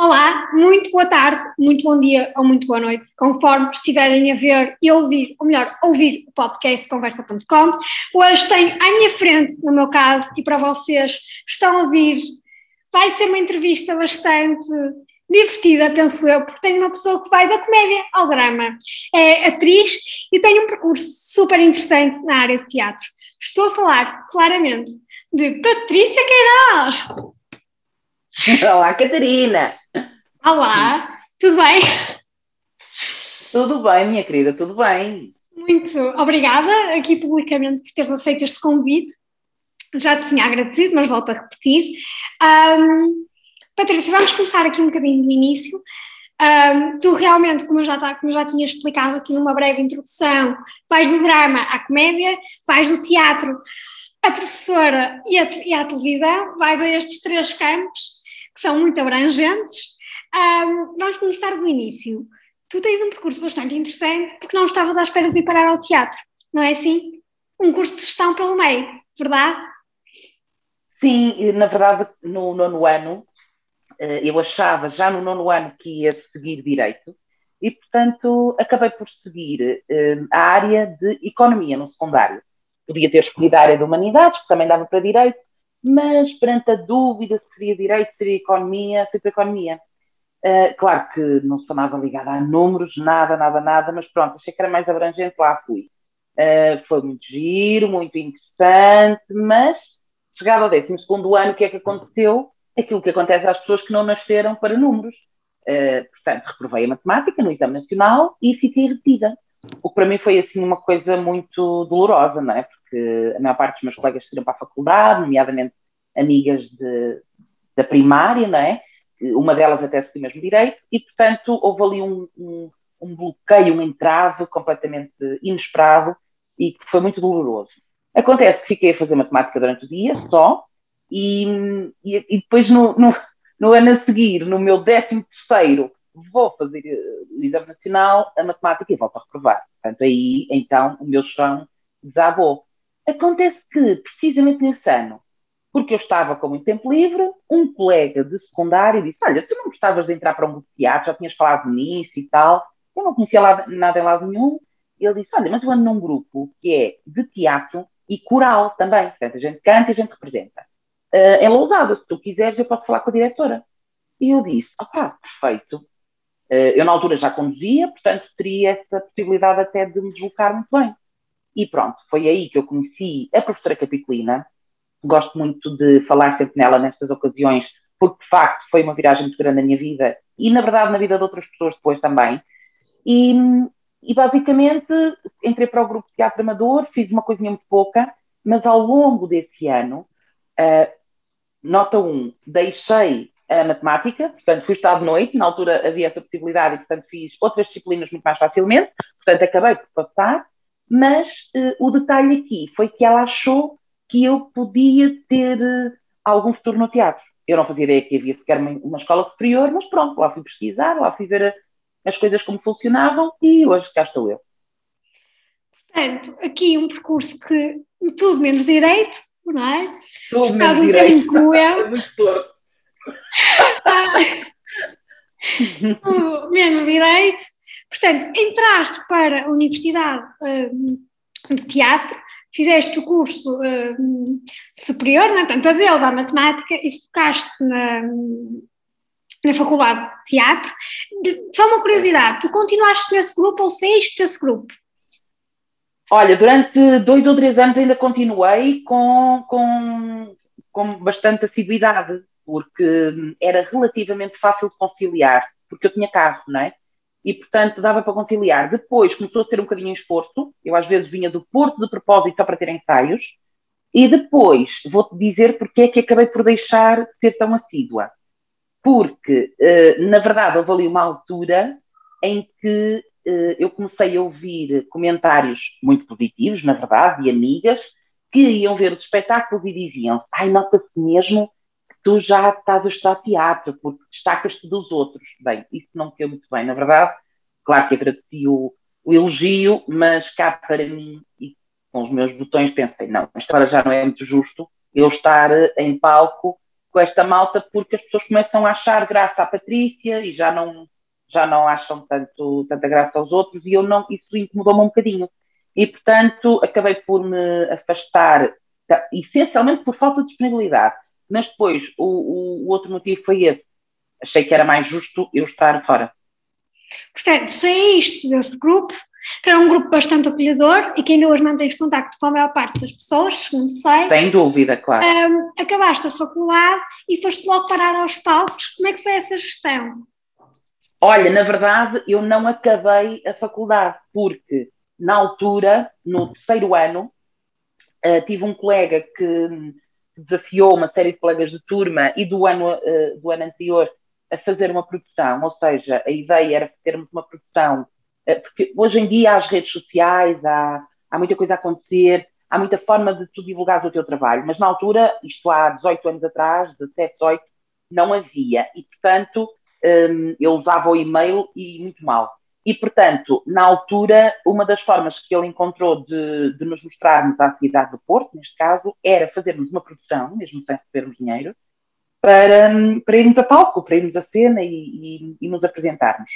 Olá, muito boa tarde, muito bom dia ou muito boa noite, conforme estiverem a ver e ouvir, ou melhor, ouvir o podcast conversa.com. Hoje tenho à minha frente, no meu caso, e para vocês estão a ouvir, vai ser uma entrevista bastante divertida, penso eu, porque tenho uma pessoa que vai da comédia ao drama. É atriz e tem um percurso super interessante na área de teatro. Estou a falar, claramente, de Patrícia Queiroz. Olá, Catarina! Olá, tudo bem? Tudo bem, minha querida, tudo bem. Muito obrigada aqui publicamente por teres aceito este convite. Já te tinha agradecido, mas volto a repetir. Um, Patrícia, vamos começar aqui um bocadinho do início. Um, tu realmente, como eu, já, como eu já tinha explicado aqui numa breve introdução, vais do drama à comédia, vais do teatro à professora e à, e à televisão, vais a estes três campos que são muito abrangentes. Um, vamos começar do início. Tu tens um percurso bastante interessante porque não estavas à espera de ir parar ao teatro, não é assim? Um curso de gestão pelo meio, verdade? Sim, na verdade, no nono ano, eh, eu achava já no nono ano que ia seguir direito e, portanto, acabei por seguir eh, a área de economia no secundário. Podia ter escolhido a área de humanidades, que também dava para direito, mas perante a dúvida se seria direito, seria economia, fui para economia. Uh, claro que não nada ligada a números, nada, nada, nada, mas pronto, achei que era mais abrangente, lá fui. Uh, foi muito giro, muito interessante, mas chegado ao 12 ano, o que é que aconteceu? Aquilo que acontece às pessoas que não nasceram para números. Uh, portanto, reprovei a matemática no exame nacional e fiquei retida. O que para mim foi assim uma coisa muito dolorosa, não é? Porque a maior parte dos meus colegas seguiram para a faculdade, nomeadamente amigas de, da primária, não é? Uma delas até seguiu mesmo direito, e portanto houve ali um, um, um bloqueio, um entrave completamente inesperado e que foi muito doloroso. Acontece que fiquei a fazer matemática durante o dia só, e, e, e depois no, no, no, ano a seguir, no meu décimo terceiro, vou fazer eh, exame nacional, a matemática e volto a reprovar. Portanto, aí, então, o meu chão desabou. Acontece que, precisamente nesse ano, porque eu estava com muito tempo livre, um colega de secundário disse, olha, tu não gostavas de entrar para um grupo de teatro, já tinhas falado nisso e tal, eu não conhecia lá, nada em lado nenhum, ele disse, olha, mas eu ando num grupo que é de teatro e coral também, portanto, a gente canta e a gente representa. Uh, é lousado, se tu quiseres eu posso falar com a diretora. E eu disse, opá, perfeito, eh, eu, na altura, já conduzia, portanto, teria essa possibilidade até de me deslocar muito bem. E pronto, foi aí que eu conheci a professora Capitolina. Gosto muito de falar sempre nela nestas ocasiões, porque de facto foi uma viragem muito grande na minha vida e, na verdade, na vida de outras pessoas depois também. E, e basicamente entrei para o grupo de teatro amador, fiz uma coisinha muito pouca, mas ao longo desse ano, uh, nota 1, um, deixei a matemática, portanto fui estar de noite, na altura havia essa possibilidade e portanto fiz outras disciplinas muito mais facilmente, portanto acabei por passar, mas uh, o detalhe aqui foi que ela achou que eu podia ter uh, algum futuro no teatro. Eu não fazia ideia que havia sequer uma, uma escola superior, mas pronto, lá fui pesquisar, lá fui ver a, as coisas como funcionavam e hoje cá estou eu. Portanto, aqui um percurso que tudo menos direito, não é? Tudo menos um direito. Com Tudo menos direito. Portanto, entraste para a Universidade uh, de Teatro, fizeste o curso uh, superior, né? portanto, adeus à matemática e focaste na, na Faculdade de Teatro. De, só uma curiosidade, tu continuaste nesse grupo ou saíste desse grupo? Olha, durante dois ou três anos ainda continuei com, com, com bastante assiduidade porque era relativamente fácil de conciliar, porque eu tinha carro, não é? E, portanto, dava para conciliar. Depois começou a ser um bocadinho esforço, eu às vezes vinha do Porto de propósito só para ter ensaios, e depois vou-te dizer porque é que acabei por deixar de ser tão assídua. Porque, eh, na verdade, houve ali uma altura em que eh, eu comecei a ouvir comentários muito positivos, na verdade, de amigas, que iam ver os espetáculos e diziam: ai, nota-se mesmo tu já estás a estudar teatro, porque destacas-te dos outros. Bem, isso não me muito bem, na verdade. Claro que agradeci o, o elogio, mas cá para mim, e com os meus botões, pensei, não, esta hora já não é muito justo eu estar em palco com esta malta porque as pessoas começam a achar graça à Patrícia e já não, já não acham tanto, tanta graça aos outros e eu não, isso incomodou-me um bocadinho. E, portanto, acabei por me afastar, tá, essencialmente por falta de disponibilidade. Mas depois, o, o, o outro motivo foi esse. Achei que era mais justo eu estar fora. Portanto, saíste desse grupo, que era um grupo bastante acolhedor e que ainda hoje mantens contacto com a maior parte das pessoas, segundo sei. Sem dúvida, claro. Um, acabaste a faculdade e foste logo parar aos palcos. Como é que foi essa gestão? Olha, na verdade, eu não acabei a faculdade, porque na altura, no terceiro ano, uh, tive um colega que desafiou uma série de colegas de turma e do ano, uh, do ano anterior a fazer uma produção, ou seja, a ideia era termos uma produção, uh, porque hoje em dia há as redes sociais, há, há muita coisa a acontecer, há muita forma de tu divulgar o teu trabalho, mas na altura, isto há 18 anos atrás, 17, 18, não havia, e portanto um, eu usava o e-mail e muito mal. E, portanto, na altura, uma das formas que ele encontrou de, de, nos mostrarmos à cidade do Porto, neste caso, era fazermos uma produção, mesmo sem recebermos dinheiro, para, para irmos a palco, para irmos à cena e, e, e nos apresentarmos.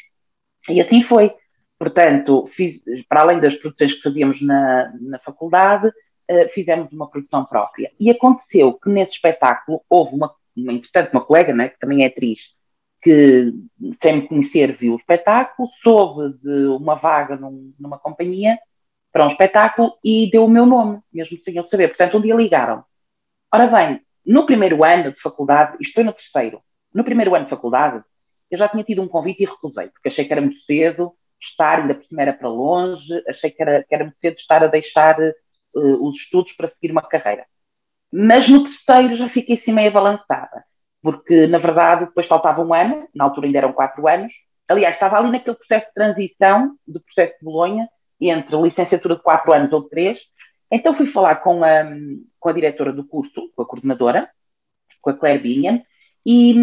E assim foi. Portanto, fiz, para além das produções que fazíamos na, na faculdade, uh, fizemos uma produção própria. E aconteceu que nesse espetáculo houve uma, uma uma colega, né, que também é atriz, que, sem me conhecer, viu o espetáculo, soube de uma vaga num, numa companhia para um espetáculo e deu o meu nome, mesmo sem eu saber. Portanto, um dia ligaram. Ora bem, no primeiro ano de faculdade, isto foi no terceiro, no primeiro ano de faculdade, eu já tinha tido um convite e recusei, porque achei que era muito cedo estar, ainda por cima era para longe, achei que era, que era muito cedo estar a deixar uh, os estudos para seguir uma carreira. Mas no terceiro já fiquei assim meio balançada porque na verdade depois faltava um ano, na altura ainda eram quatro anos. Aliás, estava ali naquele processo de transição do processo de Bolonha, entre licenciatura de quatro anos ou três. Então fui falar com a, com a diretora do curso, com a coordenadora, com a Claire Bingham, e,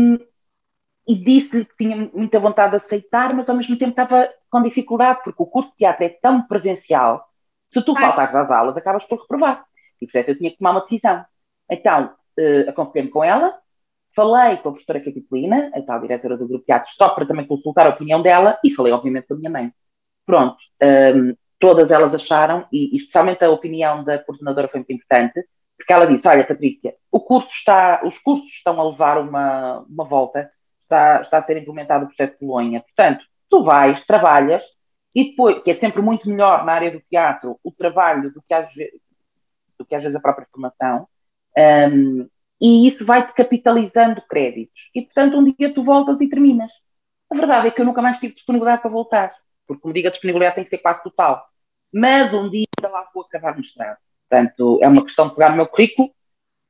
e disse-lhe que tinha muita vontade de aceitar, mas ao mesmo tempo estava com dificuldade, porque o curso de teatro é tão presencial, se tu faltas às aulas, acabas por reprovar. E portanto eu tinha que tomar uma decisão. Então, uh, aconselhei-me com ela, Falei com a professora Capitolina, a tal diretora do Grupo Teatro, só para também consultar a opinião dela, e falei, obviamente, com a minha mãe. Pronto, um, todas elas acharam, e especialmente a opinião da coordenadora foi muito importante, porque ela disse: Olha, Patrícia, o curso está, os cursos estão a levar uma, uma volta, está, está a ser implementado o processo de Bolonha. Portanto, tu vais, trabalhas, e depois, que é sempre muito melhor na área do teatro o trabalho do que às, do que às vezes a própria formação. Um, e isso vai-te capitalizando créditos. E, portanto, um dia tu voltas e terminas. A verdade é que eu nunca mais tive disponibilidade para voltar, porque, como digo, a disponibilidade tem que ser quase total. Mas um dia lá vou acabar no mestrado. Portanto, é uma questão de pegar no meu currículo.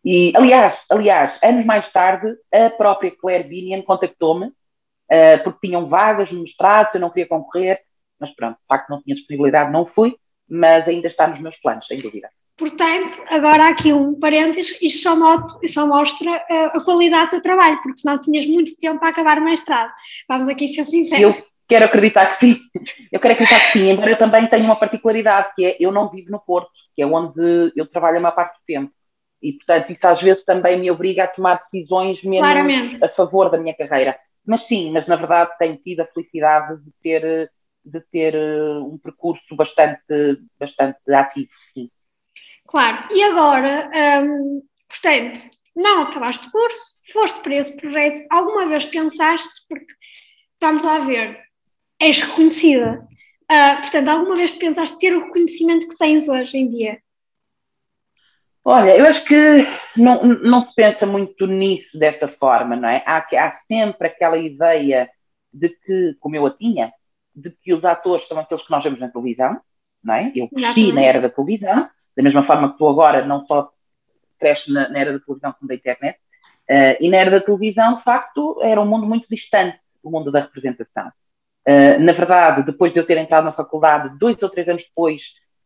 E, aliás, aliás, anos mais tarde, a própria Claire Binian contactou-me, uh, porque tinham vagas no mestrado, eu não queria concorrer, mas pronto, de facto não tinha disponibilidade, não fui, mas ainda está nos meus planos, sem dúvida. Portanto, agora há aqui um parênteses, isto só, mostra, só mostra uh, a qualidade do teu trabalho, porque senão tinhas muito tempo para acabar o mestrado. Vamos aqui ser sinceros. Eu quero acreditar que sim. Eu quero acreditar que sim, embora eu também tenha uma particularidade, que é eu não vivo no Porto, que é onde eu trabalho a maior parte do tempo. E, portanto, isso às vezes também me obriga a tomar decisões menos Claramente. a favor da minha carreira. Mas sim, mas na verdade tenho tido a felicidade de ter, de ter eh, um percurso bastante, bastante ativo, sim. Claro, e agora, hum, portanto, não acabaste o curso, foste para esse projeto, alguma vez pensaste, porque vamos lá ver, és reconhecida, uh, portanto, alguma vez pensaste ter o reconhecimento que tens hoje em dia? Olha, eu acho que não, não se pensa muito nisso dessa forma, não é? Há, há sempre aquela ideia de que, como eu a tinha, de que os atores são aqueles que nós vemos na televisão, não é? Eu cresci na era da televisão, da mesma forma que tu agora não só cresces na, na era da televisão como da internet, uh, e na era da televisão, de facto, era um mundo muito distante do mundo da representação. Uh, na verdade, depois de eu ter entrado na faculdade, dois ou três anos depois,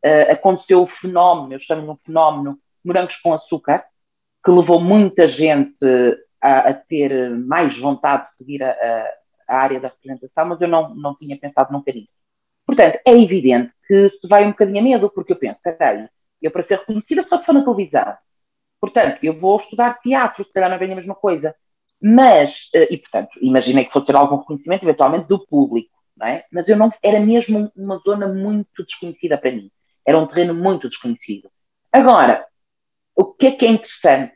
uh, aconteceu o fenómeno, eu chamo-lhe um fenómeno, morangos com açúcar, que levou muita gente a, a ter mais vontade de seguir a, a, a, área da representação, mas eu não, não tinha pensado nunca nisso. Portanto, é evidente que se vai um bocadinho a medo, porque eu penso, peraí, eu, para ser reconhecida, só for na televisão. Portanto, eu vou estudar teatro, se calhar não é bem a mesma coisa. Mas, uh, e portanto, imaginei que fosse ter algum reconhecimento, eventualmente, do público, não é? Mas eu não, era mesmo uma zona muito desconhecida para mim. Era um terreno muito desconhecido. Agora, o que é que é interessante,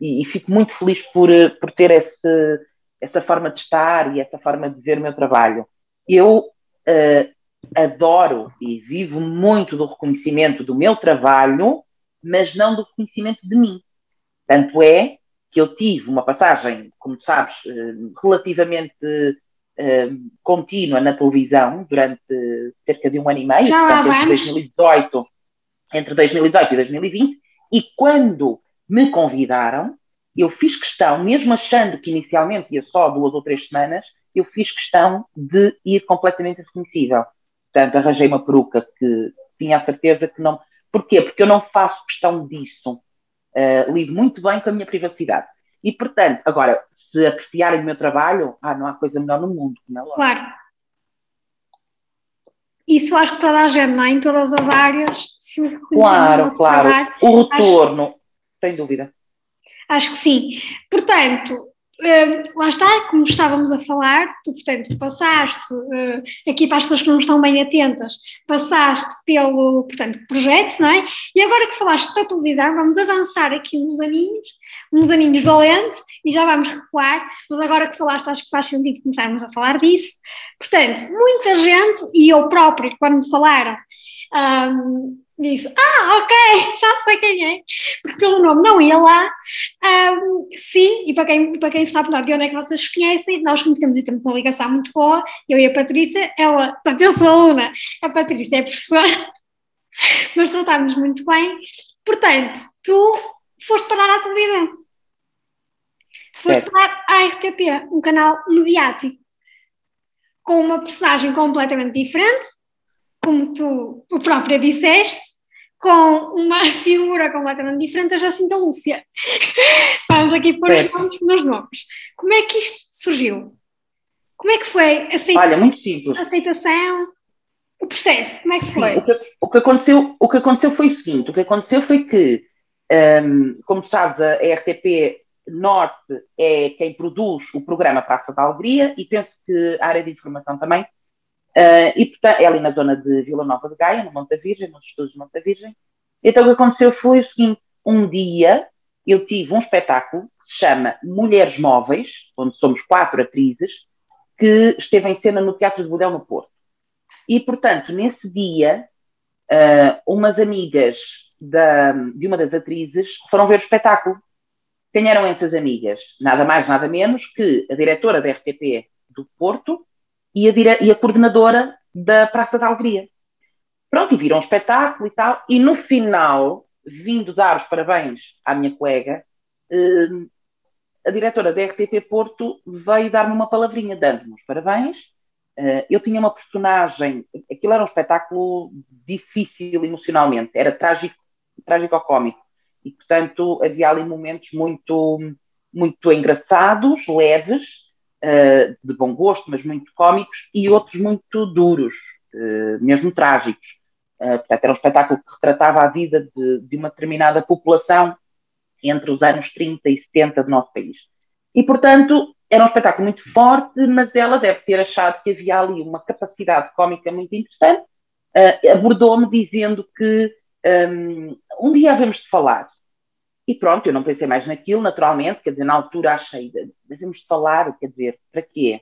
e, e fico muito feliz por, eh, por ter esse, essa forma de estar e essa forma de ver o meu trabalho. Eu uh, adoro e vivo muito do reconhecimento do meu trabalho, mas não do reconhecimento de mim. Tanto é que eu tive uma passagem, como sabes, eh, relativamente uh, contínua na televisão durante cerca de um ano e meio, portanto, entre 2018, entre 2018 e 2020, e quando me convidaram, eu fiz questão, mesmo achando que inicialmente ia só duas ou três semanas, eu fiz questão de ir completamente reconhecível. Portanto, arranjei uma peruca que tinha a certeza que não. Porquê? Porque eu não faço questão disso. Uh, lido muito bem com a minha privacidade. E, portanto, agora, se apreciarem o meu trabalho, ah, não há coisa melhor no mundo, não é Claro. Isso acho que toda a gente, não é? Em todas as áreas, se Claro, claro. Trabalho, o retorno, acho... sem dúvida. Acho que sim. Portanto, Uh, lá está, como estávamos a falar, tu, portanto, passaste, uh, aqui para as pessoas que não estão bem atentas, passaste pelo, portanto, projeto, não é? E agora que falaste da televisão, vamos avançar aqui uns aninhos, uns aninhos valentes, e já vamos recuar, mas agora que falaste, acho que faz sentido começarmos a falar disso. Portanto, muita gente, e eu próprio, quando me falaram, um, disse, ah, ok, já sei quem é, porque pelo nome não ia lá. Um, sim, e para quem, para quem está a perguntar de onde é que vocês conhecem, nós conhecemos e temos uma ligação muito boa, eu e a Patrícia, ela, portanto, eu sou aluna, a Patrícia é professora, mas tratámos muito bem. Portanto, tu foste parar à televisão. Foste parar à RTP, um canal mediático, com uma personagem completamente diferente, como tu, própria disseste, com uma figura completamente diferente, a Jacinta Lúcia. Vamos aqui pôr os nomes nos nomes. Como é que isto surgiu? Como é que foi a aceita Olha, muito simples. aceitação? O processo, como é que foi? Sim, o, que, o, que, aconteceu, o que aconteceu foi o seguinte: o que aconteceu foi que, um, como sabes, a RTP Norte é quem produz o programa Praça da Alegria e penso que a área de informação também Uh, e, portanto, é ali na zona de Vila Nova de Gaia, no Monte da Virgem, nos estudos de Monte da Virgem. Então, o que aconteceu foi o seguinte: um dia eu tive um espetáculo que se chama Mulheres Móveis, onde somos quatro atrizes, que esteve em cena no Teatro de Budel, no Porto. E, portanto, nesse dia, uh, umas amigas da, de uma das atrizes foram ver o espetáculo. Quem eram essas amigas? Nada mais, nada menos que a diretora da RTP do Porto e a, dire... e a coordenadora da Praça da Alegria. Pronto, e viram um espetáculo e tal, e no final, vindo dar os parabéns à minha colega, eh, a diretora da RTP Porto veio dar-me uma palavrinha, dando-me os parabéns. Eh, eu tinha uma personagem, aquilo era um espetáculo difícil emocionalmente, era trágico, trágico-cómico, e portanto havia ali momentos muito, muito engraçados, leves, uh, de bom gosto, mas muito cómicos, e outros muito duros, uh, mesmo trágicos. Uh, portanto, era um espetáculo que retratava a vida de, de, uma determinada população entre os anos 30 e 70 do nosso país. E, portanto, era um espetáculo muito forte, mas ela deve ter achado que havia ali uma capacidade cómica muito interessante. Uh, Abordou-me dizendo que um, um dia havemos de falar e pronto, eu não pensei mais naquilo, naturalmente, quer dizer, na altura achei, devemos falar, quer dizer, para quê?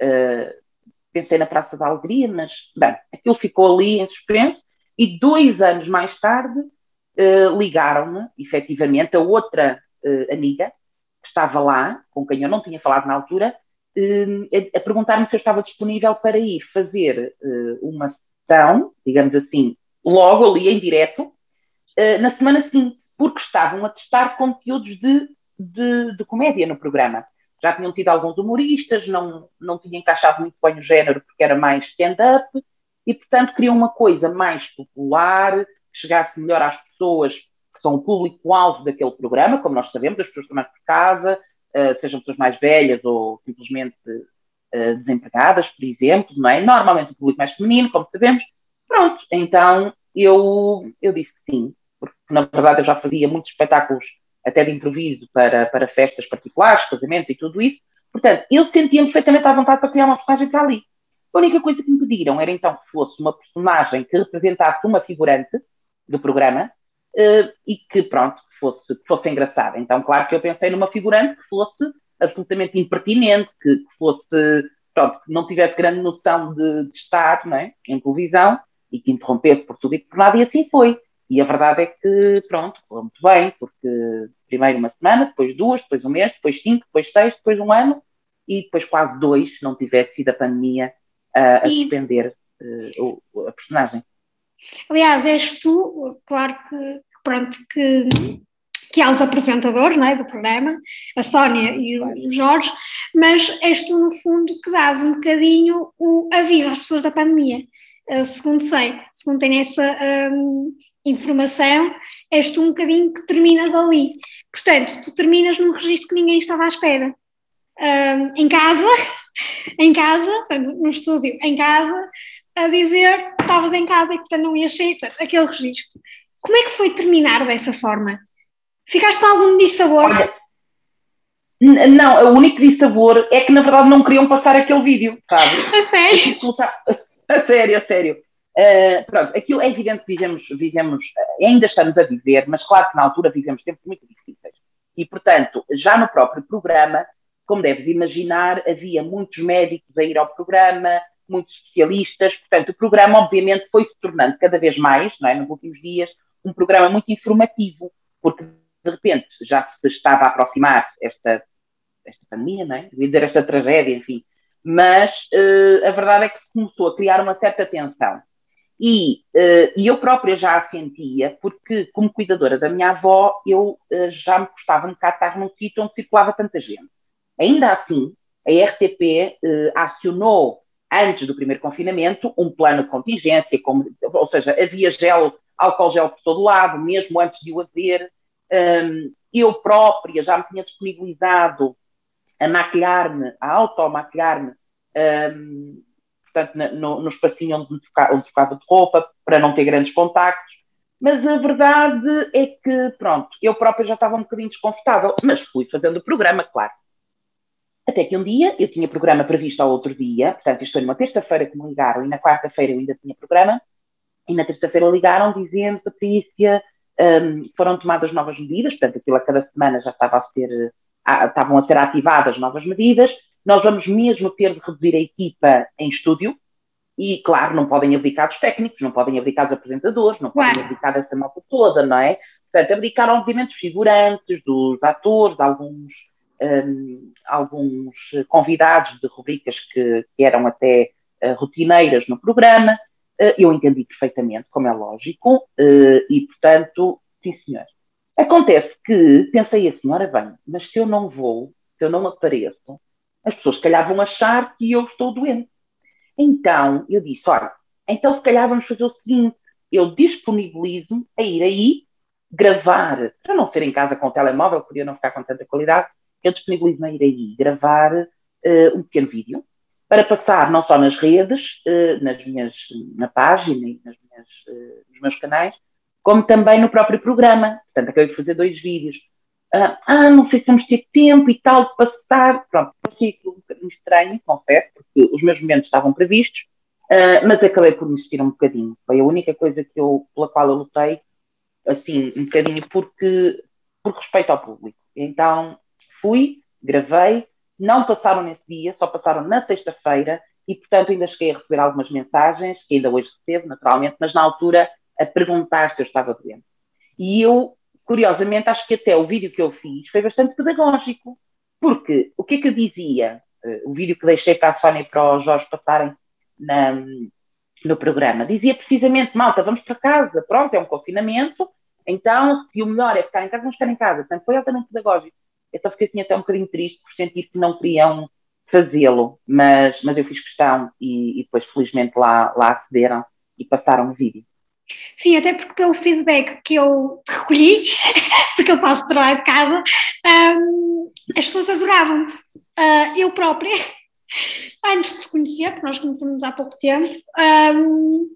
Uh, pensei na Praça da Alegria, mas, bem, aquilo ficou ali em suspenso, e dois anos mais tarde uh, ligaram-me, efetivamente, a outra uh, amiga, que estava lá, com quem eu não tinha falado na altura, a, a perguntar-me se eu estava disponível para ir fazer uma sessão, digamos assim, logo ali em direto, na semana seguinte porque estavam a testar conteúdos de, de, de, comédia no programa. Já tinham tido alguns humoristas, não, não tinha encaixado muito bem o género porque era mais stand-up, e portanto queriam uma coisa mais popular, que chegasse melhor às pessoas que são o público-alvo daquele programa, como nós sabemos, as pessoas mais por casa, uh, sejam pessoas mais velhas ou simplesmente uh, desempregadas, por exemplo, não é? Normalmente o público mais feminino, como sabemos. Pronto, então eu, eu disse que sim, na verdade eu já fazia muitos espetáculos até de improviso para, para festas particulares, casamentos e tudo isso. Portanto, eu sentia-me perfeitamente à vontade para criar uma personagem para ali. A única coisa que me pediram era então que fosse uma personagem que representasse uma figurante do programa uh, e que, pronto, fosse, fosse engraçada. Então, claro que eu pensei numa figurante que fosse absolutamente impertinente, que, que fosse, pronto, que não tivesse grande noção de, de estar não é, em televisão e que interrompesse por tudo e por nada, e assim foi. E a verdade é que, pronto, foi muito bem, porque primeiro uma semana, depois duas, depois um mês, depois cinco, depois seis, depois um ano, e depois quase dois, se não tivesse sido a pandemia uh, a e... suspender uh, a personagem. Aliás, és tu, claro que, pronto, que, que há os apresentadores não é, do programa, a Sónia e o Jorge, mas és tu, no fundo, que dás um bocadinho o, a vida às pessoas da pandemia. Uh, segundo sei, segundo tenho essa um, informação, és tu um bocadinho que terminas ali. Portanto, tu terminas num registro que ninguém estava à espera. Um, em casa, em casa, no estúdio, em casa, a dizer que estavas em casa e que não ias sair, aquele registro. Como é que foi terminar dessa forma? Ficaste com algum dissabor? Olha, não, o único dissabor é que na verdade não queriam passar aquele vídeo, sabe? A sério? A sério, a sério. Uh, pronto, aquilo é evidente que vivemos, vivemos, ainda estamos a viver, mas claro que na altura vivemos tempos muito difíceis. E, portanto, já no próprio programa, como deves imaginar, havia muitos médicos a ir ao programa, muitos especialistas, portanto, o programa, obviamente, foi se tornando cada vez mais, não é, nos últimos dias, um programa muito informativo, porque, de repente, já se estava a aproximar esta, esta pandemia, não é? Esta tragédia, enfim. Mas uh, a verdade é que se começou a criar uma certa tensão. E, uh, eu própria já a sentia, porque, como cuidadora da minha avó, eu uh, já me custava um bocado estar num sítio onde circulava tanta gente. Ainda assim, a RTP uh, acionou, antes do primeiro confinamento, um plano de contingência, como, ou seja, havia gel, álcool gel por todo lado, mesmo antes de o haver. Um, eu própria já me tinha disponibilizado a maquilhar-me, a automaquilhar-me, um, portanto, no, no espacinho onde, onde trocava de roupa, para não ter grandes contactos. Mas a verdade é que, pronto, eu própria já estava um bocadinho desconfortável, mas fui fazendo o programa, claro. Até que um dia, eu tinha programa previsto ao outro dia, portanto, foi numa terça-feira que me ligaram, e na quarta-feira eu ainda tinha programa, e na terça-feira ligaram dizendo, Patrícia, um, foram tomadas novas medidas, portanto, aquilo a cada semana já estava a ser, a, estavam a ser ativadas novas medidas, nós vamos mesmo ter de reduzir a equipa em estúdio e, claro, não podem abdicar dos técnicos, não podem abdicar dos apresentadores, não podem Ué. abdicar dessa malta toda, não é? Portanto, abdicar, obviamente, dos figurantes, dos atores, de alguns, um, alguns convidados de rubricas que, que eram até uh, rotineiras no programa. Uh, eu entendi perfeitamente, como é lógico, uh, e, portanto, sim, senhor. Acontece que pensei assim, ora bem, mas se eu não vou, se eu não apareço, as pessoas se calhar vão achar que eu estou doente. Então, eu disse, olha, então se calhar vamos fazer o seguinte, eu disponibilizo-me a ir aí gravar, para não ser em casa com o telemóvel, podia não ficar com tanta qualidade, eu disponibilizo-me a ir aí gravar uh, um pequeno vídeo para passar não só nas redes, uh, nas minhas, na página e nas minhas, uh, nos meus canais, como também no próprio programa. Portanto, acabei de fazer dois vídeos ah, ah, não sei se vamos ter tempo e tal de passar. Pronto, aquilo um bocadinho estranho, confesso, porque os meus momentos estavam previstos, uh, mas acabei por me existir um bocadinho. Foi a única coisa que eu, pela qual eu lutei, assim, um bocadinho, porque, por respeito ao público. Então, fui, gravei, não passaram nesse dia, só passaram na sexta-feira, e portanto ainda cheguei a receber algumas mensagens, que ainda hoje recebo, naturalmente, mas na altura a perguntar se eu estava doente. E eu curiosamente, acho que até o vídeo que eu fiz foi bastante pedagógico, porque o que é que eu dizia? Uh, o vídeo que deixei para a Sónia e para o Jorge passarem na, no programa, dizia precisamente, malta, vamos para casa, pronto, é um confinamento, então, se o melhor é ficar em casa, vamos ficar em casa. Portanto, foi altamente pedagógico. Eu só fiquei assim, até um bocadinho triste por sentir que não queriam fazê-lo, mas, mas eu fiz questão e, e depois, felizmente, lá, lá acederam e passaram o vídeo. Sim, até porque pelo feedback que eu recolhi, porque eu passo trabalho de casa, um, as pessoas adoravam-me. Uh, eu própria, antes de te conhecer, porque nós conhecemos há pouco tempo, um,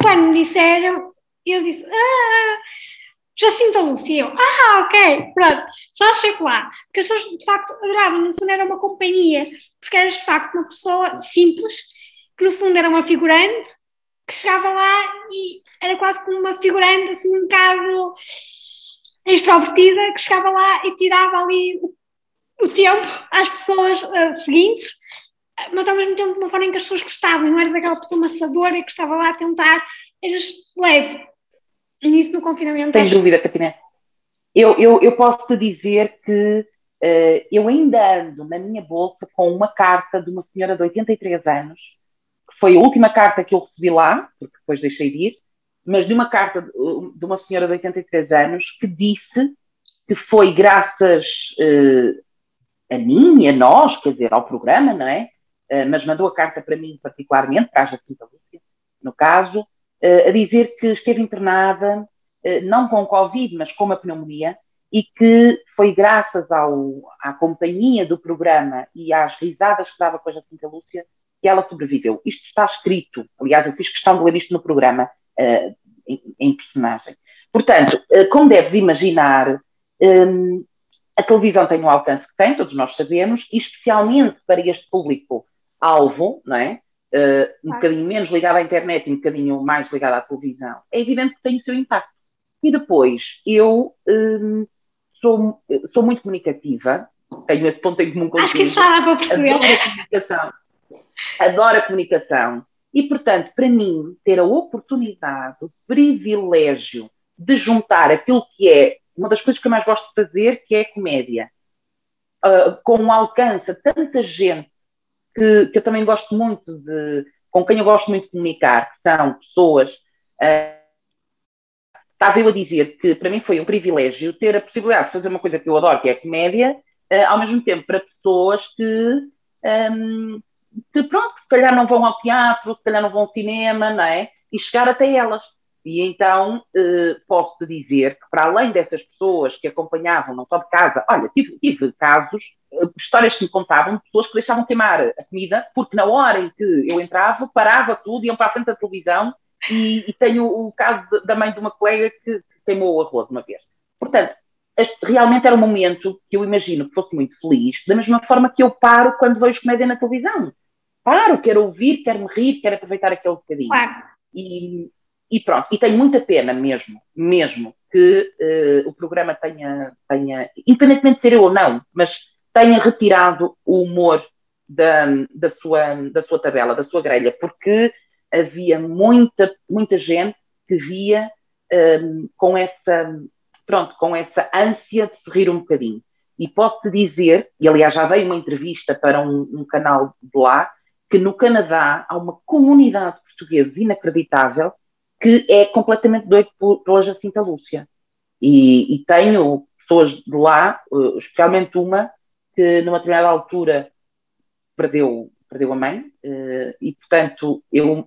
quando me disseram, eu disse, ah, Jacinta Lúcia, eu, ah, ok, pronto, já chego lá. Porque as pessoas, de facto, adoravam, no fundo era uma companhia, porque eras, de facto, uma pessoa simples, que no fundo era uma figurante, que chegava lá e era quase como uma figurante, assim, um bocado extrovertida, que chegava lá e tirava ali o, o tempo às pessoas uh, seguintes, mas ao mesmo tempo de uma forma em que as pessoas gostavam, não eras aquela pessoa maçadora que estava lá a tentar, eras leve. E nisso no confinamento. Sem dúvida, Catarina. Eu, eu, eu posso te dizer que uh, eu ainda ando na minha bolsa com uma carta de uma senhora de 83 anos, que foi a última carta que eu recebi lá, porque depois deixei de ir, mas de uma carta de uma senhora de 83 anos que disse que foi graças uh, a mim a nós, quer dizer, ao programa, não é? Uh, mas mandou a carta para mim particularmente, para a Jacinta Lúcia, no caso, uh, a dizer que esteve internada, não com Covid, mas com uma pneumonia, e que foi graças ao, à companhia do programa e às risadas que dava com a Jacinta Lúcia que ela sobreviveu. Isto está escrito, aliás, eu fiz questão de ler isto no programa, em, em, personagem. Portanto, como deves imaginar, um, a televisão tem o alcance que tem, todos nós sabemos, e especialmente para este público-alvo, não é? Uh, um bocadinho menos ligado à internet e um bocadinho mais ligado à televisão, é evidente que tem o seu impacto. E depois, eu um, sou, sou muito comunicativa, tenho esse ponto em comum contigo. Acho que isso já dá para perceber. Adoro a comunicação. Adoro a comunicação. E, portanto, para mim, ter a oportunidade, o privilégio de juntar aquilo que é uma das coisas que eu mais gosto de fazer, que é comédia, uh, com alcance a tanta gente que, que, eu também gosto muito de, com quem eu gosto muito de comunicar, que são pessoas. Uh, estava eu a dizer que para mim foi um privilégio ter a possibilidade de fazer uma coisa que eu adoro, que é a comédia, uh, ao mesmo tempo para pessoas que um, que pronto, se calhar não vão ao teatro, se calhar não vão ao cinema, não é? E chegar até elas. E então eh, posso-te dizer que, para além dessas pessoas que acompanhavam, não só de casa, olha, tive, tive casos, eh, histórias que me contavam de pessoas que deixavam queimar a comida, porque na hora em que eu entrava, parava tudo, iam para a frente da televisão, e, e tenho o caso de, da mãe de uma colega que, que queimou o arroz uma vez. Portanto, este realmente era um momento que eu imagino que fosse muito feliz, da mesma forma que eu paro quando vejo comédia na televisão paro, quero ouvir, quero me rir, quero aproveitar aquele bocadinho. Claro. E, e pronto, e tenho muita pena mesmo, mesmo, que uh, o programa tenha, tenha, independentemente de ser eu ou não, mas tenha retirado o humor da, da, sua, da sua tabela, da sua grelha, porque havia muita, muita gente que via um, ehm, com essa, pronto, com essa ânsia de se rir um bocadinho. E posso-te dizer, e aliás já dei uma entrevista para um, um canal de lá, que no Canadá há uma comunidade portuguesa inacreditável que é completamente doido pela Jacinta Lúcia. E, e, tenho pessoas de lá, eh, especialmente uma, que numa determinada altura perdeu, perdeu a mãe, eh, e portanto eu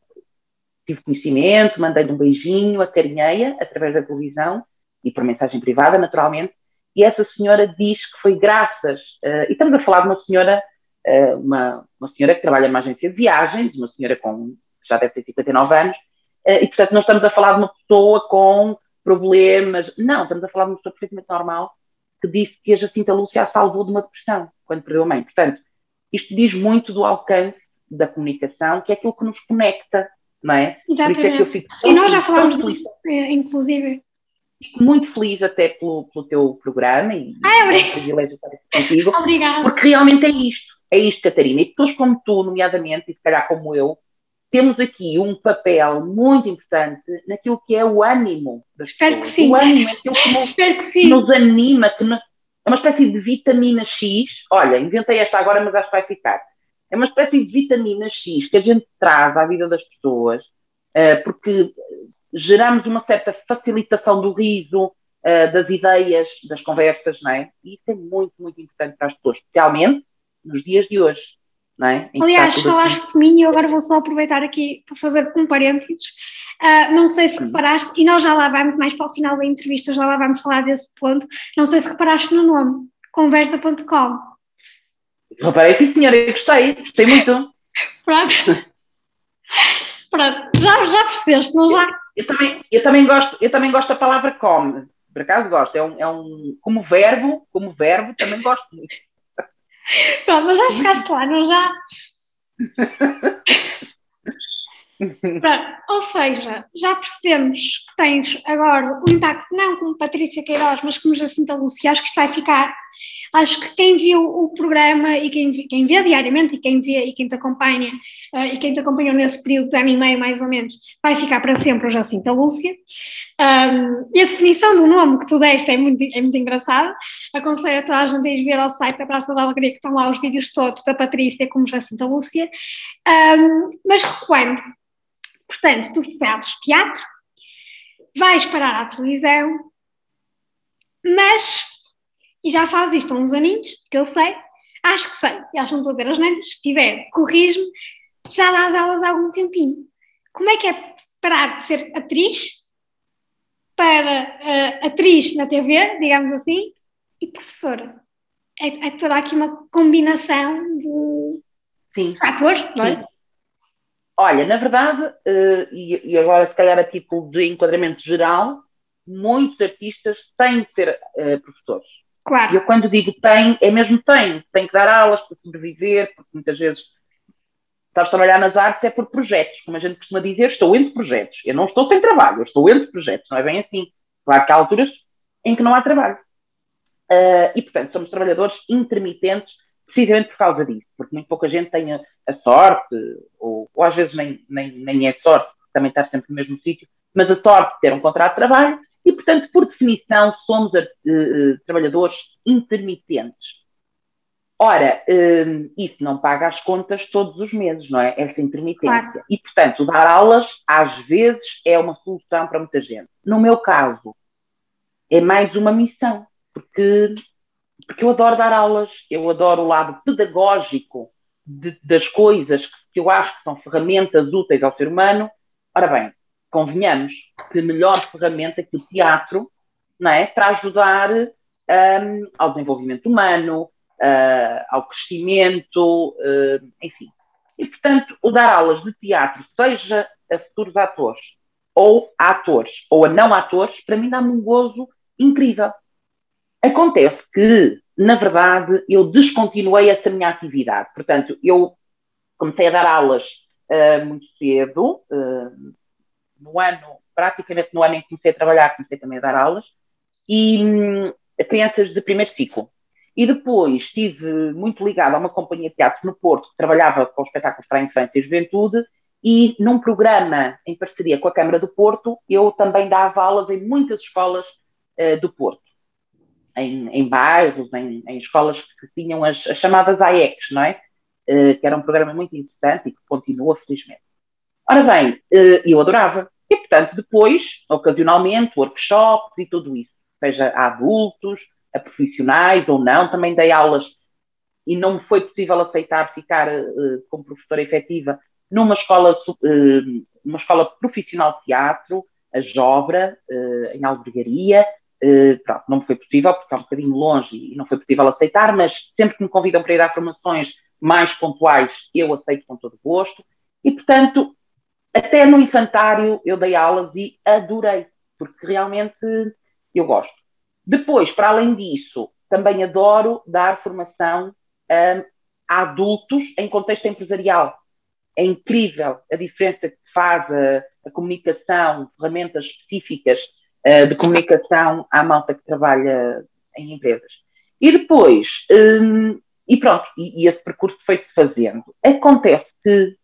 tive conhecimento, mandei-lhe um beijinho, acarinhei-a através da televisão e por mensagem privada, naturalmente, e essa senhora diz que foi graças, uh, e estamos a falar de uma senhora eh, uma, uma senhora que trabalha numa agência de viagens, uma senhora com já deve ter 59 anos, eh, e portanto não estamos a falar de uma pessoa com problemas, não, estamos a falar de uma pessoa perfeitamente normal que disse que a Jacinta Lúcia a salvou de uma depressão quando perdeu a mãe. Portanto, isto diz muito do alcance da comunicação, que é aquilo que nos conecta, não é? Exatamente. É e nós já falámos disso, eh, inclusive. Fico muito feliz até pelo, pelo teu programa e ah, é um privilégio estar aqui contigo. Obrigada. Porque realmente é isto. É isto, Catarina. E pessoas como tu, nomeadamente, e se calhar como eu, temos aqui um papel muito importante naquilo que é o ânimo das Espero pessoas. Que sim. O ânimo é aquilo que nos, que nos anima, que nos, é uma espécie de vitamina X. Olha, inventei esta agora, mas acho que vai ficar. É uma espécie de vitamina X que a gente traz à vida das pessoas, uh, porque geramos uma certa facilitação do riso, uh, das ideias, das conversas, não é? E isso é muito, muito importante para as pessoas, especialmente nos dias de hoje. Não é? Aliás, falaste assim. de mim e eu agora vou só aproveitar aqui para fazer um parênteses. Uh, não sei se reparaste, e nós já lá vamos, mais para o final da entrevista, já lá vamos falar desse ponto. Não sei se reparaste no nome, conversa.com. Reparei sim, senhora, eu gostei, gostei muito. Pronto. Pronto, já, já percebeste, não já? Eu, eu, também, eu, também gosto, eu também gosto da palavra come. por acaso gosto. É um, é um, como verbo, como verbo, também gosto muito. Pronto, mas já chegaste lá, não já? Pronto, ou seja, já percebemos que tens agora o impacto não como Patrícia Queiroz, mas como Jacinta Lúcia, acho que isto vai ficar. Acho que quem viu o programa e quem, quem vê diariamente e quem vê e quem te acompanha uh, e quem te acompanhou nesse período de ano e meio mais ou menos, vai ficar para sempre o Jacinta Lúcia. Um, e a definição do nome que tu deste é muito, é muito engraçada. Aconselho a toda a gente a ir ver ao site da Praça da Alegria que estão lá os vídeos todos da Patrícia como Jacinta Lúcia. Um, mas recuando, Portanto, tu fazes teatro, vais parar à televisão, mas, e já fazes isto há uns aninhos, que eu sei, acho que sei, eles não estão a dizer as neiras, se tiver, corrijo-me, já dás aulas há algum tempinho. Como é que é parar de ser atriz para uh, atriz na TV, digamos assim, e professora? É, é toda aqui uma combinação de Sim. fatores, não é? Sim. Olha, na verdade, uh, e, e, agora se calhar a tipo de enquadramento geral, muitos artistas têm que ser uh, professores. Claro. Eu quando digo tem, é mesmo tem. Tem que dar aulas para sobreviver, porque muitas vezes estás a trabalhar nas artes é por projetos. Como a gente costuma dizer, estou entre projetos. Eu não estou sem trabalho, eu estou entre projetos. Não é bem assim. Claro que há alturas em que não há trabalho. Uh, e, portanto, somos trabalhadores intermitentes precisamente por causa disso, porque muito pouca gente tem a, a sorte, ou, ou, às vezes nem, nem, nem é sorte, também estar sempre no mesmo sítio, mas a sorte de ter um contrato de trabalho e, portanto, por definição, somos uh, trabalhadores intermitentes. Ora, uh, isso não paga as contas todos os meses, não é? Essa intermitência. Claro. E, portanto, dar aulas, às vezes, é uma solução para muita gente. No meu caso, é mais uma missão, porque porque eu adoro dar aulas, eu adoro o lado pedagógico de, das coisas que eu acho que são ferramentas úteis ao ser humano. Ora bem, convenhamos que melhor ferramenta que o teatro não é, para ajudar um, ao desenvolvimento humano, uh, ao crescimento, uh, enfim. E, portanto, o dar aulas de teatro, seja a futuros atores, ou a atores, ou a não atores, para mim dá-me um gozo incrível. Acontece que, na verdade, eu descontinuei essa minha atividade. Portanto, eu comecei a dar aulas uh, muito cedo, uh, no ano, praticamente no ano em que comecei a trabalhar, comecei também a dar aulas, e um, a crianças de primeiro ciclo. E depois estive muito ligada a uma companhia de teatro no Porto, que trabalhava com espetáculos para a infância e juventude, e num programa em parceria com a Câmara do Porto, eu também dava aulas em muitas escolas uh, do Porto em, em bairros, em, em, escolas que tinham as, as chamadas AECs, não é? Uh, que era um programa muito interessante e que continua, felizmente. Ora bem, uh, eu adorava. E, portanto, depois, ocasionalmente, workshops e tudo isso, seja a adultos, a profissionais ou não, também dei aulas e não me foi possível aceitar ficar uh, como professora efetiva numa escola, uh, uma escola profissional de teatro, a Jobra, em Albergaria, pronto, não me foi possível, porque está um bocadinho longe e não foi possível aceitar, mas sempre que me convidam para ir a formações mais pontuais, eu aceito com todo gosto. E, portanto, até no infantário eu dei aulas e adorei, porque realmente eu gosto. Depois, para além disso, também adoro dar formação um, a adultos em contexto empresarial. É incrível a diferença que faz a, a comunicação, ferramentas específicas uh, de comunicação à malta que trabalha em empresas. E depois, um, e pronto, e, e, esse percurso foi-se fazendo. Acontece que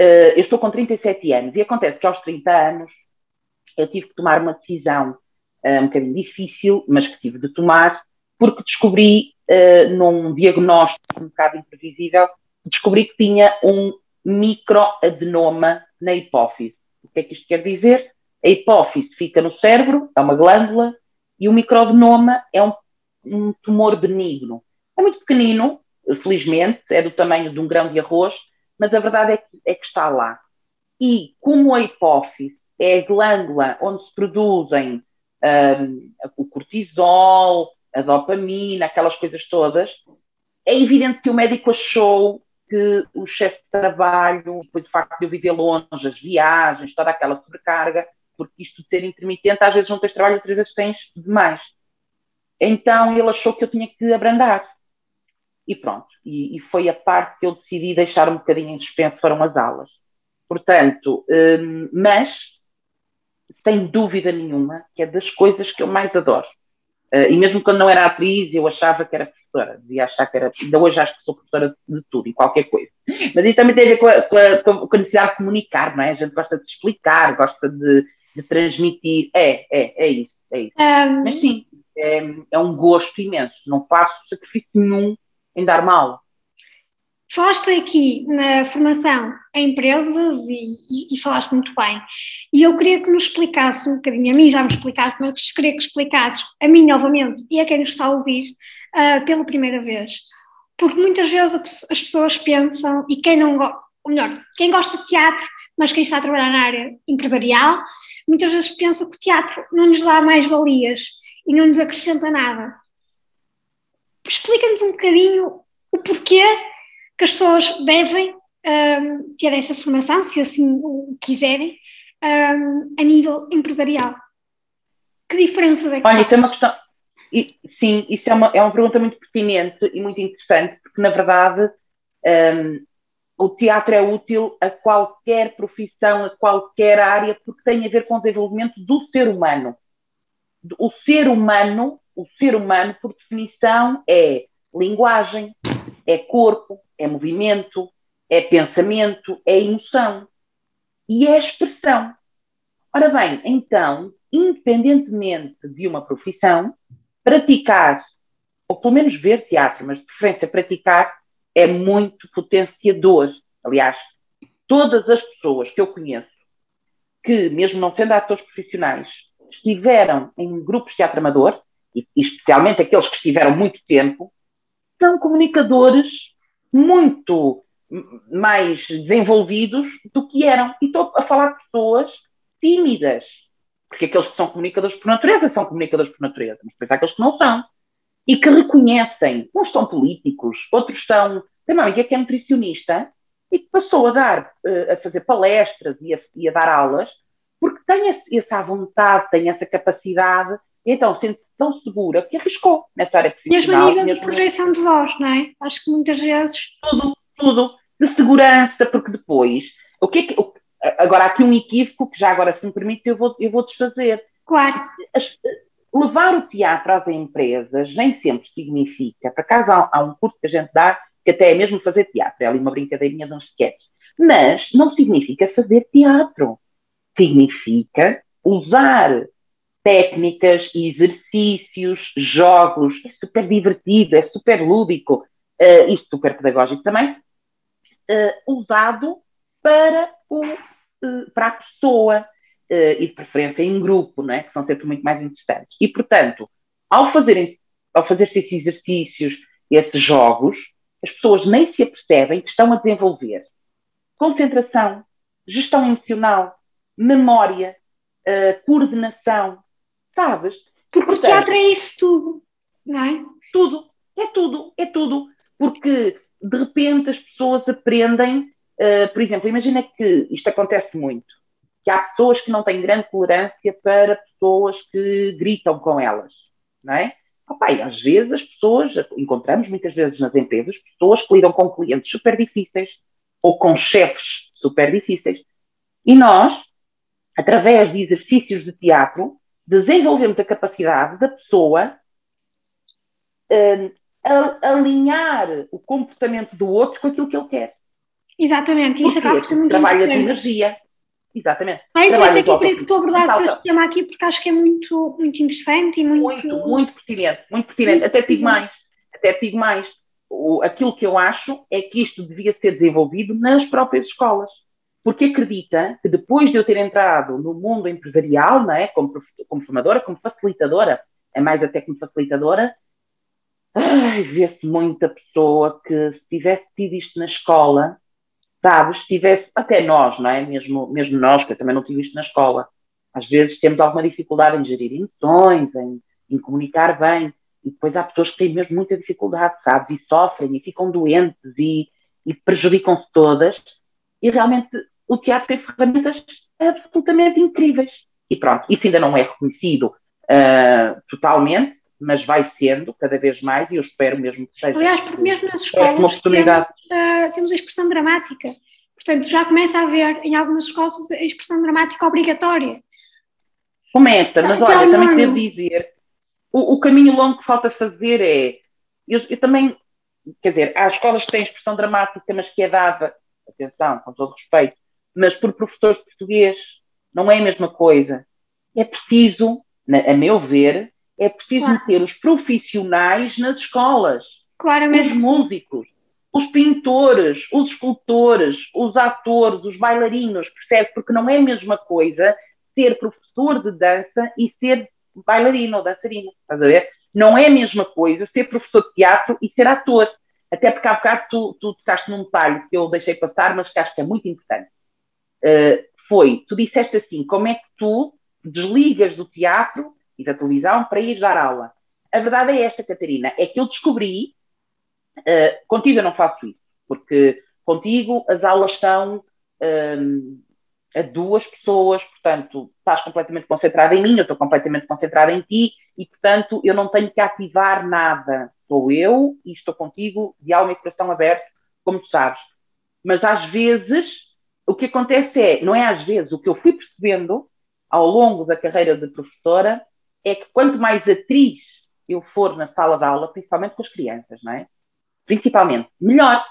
uh, eu estou com 37 anos e acontece que aos 30 anos eu tive que tomar uma decisão uh, um bocadinho difícil, mas que tive de tomar, porque descobri uh, num diagnóstico um bocado imprevisível, descobri que tinha um microadenoma na hipófise. O que é que isto quer dizer? A hipófise fica no cérebro, é uma glândula, e o microadenoma é um, um tumor benigno. É muito pequenino, felizmente, é do tamanho de um grão de arroz, mas a verdade é que, é que está lá. E como a hipófise é a glândula onde se produzem um, o cortisol, a dopamina, aquelas coisas todas, é evidente que o médico achou que o chefe de trabalho, depois do facto de eu viver longe, as viagens, toda aquela sobrecarga, porque isto de ser intermitente, às vezes não tens trabalho, outras vezes tens demais. Então ele achou que eu tinha que abrandar. E pronto, e, e foi a parte que eu decidi deixar um bocadinho em suspenso, foram as aulas. Portanto, hum, mas, sem dúvida nenhuma, que é das coisas que eu mais adoro. Uh, e mesmo quando não era atriz, eu achava que era professora, devia achar que era, ainda hoje acho que sou professora de tudo e qualquer coisa. Mas isso também tem a ver com a, com a, com a necessidade de comunicar, não é? A gente gosta de explicar, gosta de, de transmitir. É, é, é isso, é isso. Um... Mas sim, é, é, um gosto imenso. Não faço sacrifício nenhum em dar mal. Falaste aqui na formação em empresas e, e, e, falaste muito bem. E eu queria que nos explicasse um bocadinho, a mim já me explicaste, mas queria que explicasses a mim novamente e a quem nos está a ouvir uh, pela primeira vez. Porque muitas vezes as pessoas pensam, e quem não gosta, ou melhor, quem gosta de teatro, mas quem está a trabalhar na área empresarial, muitas vezes pensa que o teatro não nos dá mais valias e não nos acrescenta nada. Explica-nos um bocadinho o porquê que as pessoas devem um, ter essa formação, se assim o quiserem, um, a nível empresarial. Que diferença é que Olha, isso é uma questão. Sim, isso é uma, é uma pergunta muito pertinente e muito interessante, porque na verdade um, o teatro é útil a qualquer profissão, a qualquer área, porque tem a ver com o desenvolvimento do ser humano. O ser humano, o ser humano, por definição, é linguagem, é corpo, é movimento, é pensamento, é emoção e é expressão. Ora bem, então, independentemente de uma profissão, praticar, ou pelo menos ver teatro, mas de preferência praticar, é muito potenciador. Aliás, todas as pessoas que eu conheço, que, mesmo não sendo atores profissionais, estiveram em grupos de teatro amador, especialmente aqueles que estiveram muito tempo, são comunicadores muito mais desenvolvidos do que eram. E estou a falar de pessoas tímidas. Porque aqueles que são comunicadores por natureza são comunicadores por natureza, mas depois há aqueles que não são. E que reconhecem, uns são políticos, outros são. Tem uma amiga que é nutricionista e que passou a dar, eh, a fazer palestras e a, e a dar aulas, porque tem essa vontade, tem essa capacidade então, sente-se tão segura que arriscou nessa área profissional. Mesmo a nível de projeção de voz, não é? Acho que muitas vezes. Tudo, tudo. De segurança, porque depois. O que é que, agora, há aqui um equívoco que já agora, se me permite, eu vou, eu vou desfazer. Claro. As, levar o teatro às empresas nem sempre significa. Por acaso, há, há um curso que a gente dá que até é mesmo fazer teatro. É ali uma brincadeirinha de uns sketches. Mas não significa fazer teatro. Significa usar técnicas, exercícios, jogos, é super divertido, é super lúdico uh, e super pedagógico também, uh, usado para, o, uh, para a pessoa e de preferência em grupo, não é? que são sempre muito mais interessantes. E, portanto, ao fazerem ao fazer esses exercícios, esses jogos, as pessoas nem se apercebem que estão a desenvolver concentração, gestão emocional, memória, coordenação, sabes? Porque Portanto, o teatro é isso tudo, não é? Tudo, é tudo, é tudo. Porque de repente as pessoas aprendem, uh, por exemplo, imagina que isto acontece muito, que há pessoas que não têm grande tolerância para pessoas que gritam com elas, não é? Opa, e às vezes as pessoas, encontramos muitas vezes nas empresas, pessoas que lidam com clientes super difíceis ou com chefes super difíceis. E nós, através de exercícios de teatro, desenvolvemos a capacidade da pessoa uh, alinhar o comportamento do outro com aquilo que ele quer. Exatamente, isso acaba por ser muito Trabalha de energia. Exatamente. Ah, então isso aqui queria que tu abordasses este tema aqui porque acho que é muito, muito interessante e muito... Muito, muito pertinente, muito pertinente. Muito até digo mais, até digo mais. O, aquilo que eu acho é que isto devia ser desenvolvido nas próprias escolas porque acredita que depois de eu ter entrado no mundo empresarial, não é? como, como formadora, como facilitadora, é mais até como facilitadora, vê-se muita pessoa que se tivesse tido isto na escola, sabes, tivesse, até nós, não é? Mesmo, mesmo nós, que eu também não tive isto na escola, às vezes temos alguma dificuldade em gerir emoções, em, em comunicar bem, e depois há pessoas que têm mesmo muita dificuldade, sabes, e sofrem, e ficam doentes, e, e prejudicam-se todas, e realmente o teatro tem ferramentas absolutamente incríveis. e pronto. Isso ainda não é reconhecido uh, totalmente, mas vai sendo cada vez mais e eu espero mesmo que seja. Aliás, porque mesmo nas escolas uma oportunidade. Temos, uh, temos a expressão dramática. Portanto, já começa a haver em algumas escolas a expressão dramática obrigatória. Começa, mas então, olha, também devo dizer, o, o, caminho longo que falta fazer é, eu, eu, também, quer dizer, há escolas que têm expressão dramática, mas que é dada, atenção, com todo respeito, mas por professores de português, não é a mesma coisa. É preciso, a meu ver, é preciso claro. meter os profissionais nas escolas. Claramente. Os músicos, os pintores, os escultores, os atores, os bailarinos, percebe? Porque não é a mesma coisa ser professor de dança e ser bailarino ou dançarino, estás a ver? Não é a mesma coisa ser professor de teatro e ser ator. Até porque há bocado tu, tu tocaste num detalhe que eu deixei passar, mas que acho que é muito importante. Uh, foi, tu disseste assim, como é que tu desligas do teatro e da televisão para ir dar aula? A verdade é esta, Catarina, é que eu descobri, uh, contigo eu não faço isso, porque contigo as aulas são um, a duas pessoas, portanto, estás completamente concentrada em mim, eu estou completamente concentrada em ti, e portanto eu não tenho que ativar nada. Sou eu e estou contigo de alma e coração aberto, como tu sabes. Mas às vezes o que acontece é, não é às vezes, o que eu fui percebendo ao longo da carreira de professora é que quanto mais atriz eu for na sala de aula, principalmente com as crianças, não é? Principalmente, melhor.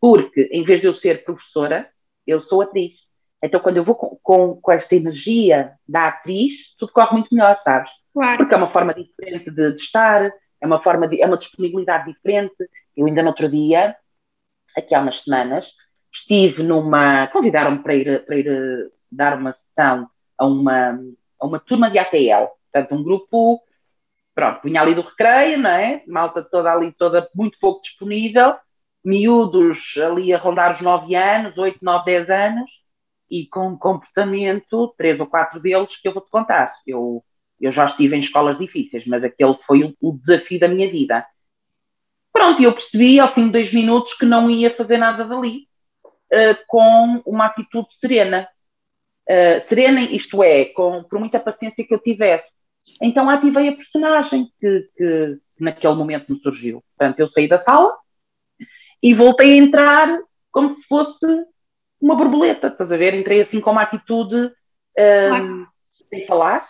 Porque em vez de eu ser professora, eu sou atriz. Então, quando eu vou com, com, com esta energia da atriz, tudo corre muito melhor, sabes? Claro. Porque é uma forma diferente de, de estar, é uma forma de, é uma disponibilidade diferente. Eu ainda no outro dia, aqui há umas semanas, estive numa. convidaram-me para ir, para ir eh, dar uma sessão a uma, a uma turma de ATL. Portanto, um grupo. Pronto, vinha ali do recreio, não é? Malta toda ali, toda muito pouco disponível, miúdos ali a rondar os 9 anos, 8, 9, 10 anos, e com um comportamento, três ou quatro deles, que eu vou-te contar. Eu, eu já estive em escolas difíceis, mas aquele foi o, o desafio da minha vida. Pronto, eu percebi ao fim de dois minutos que não ia fazer nada dali uh, com uma atitude serena. Uh, serena, isto é, com, por muita paciência que eu tivesse. Então ativei a personagem que, que, que naquele momento me surgiu. Portanto, eu saí da sala e voltei a entrar como se fosse uma borboleta, estás a ver? Entrei assim com uma atitude um, ehm, sem falar,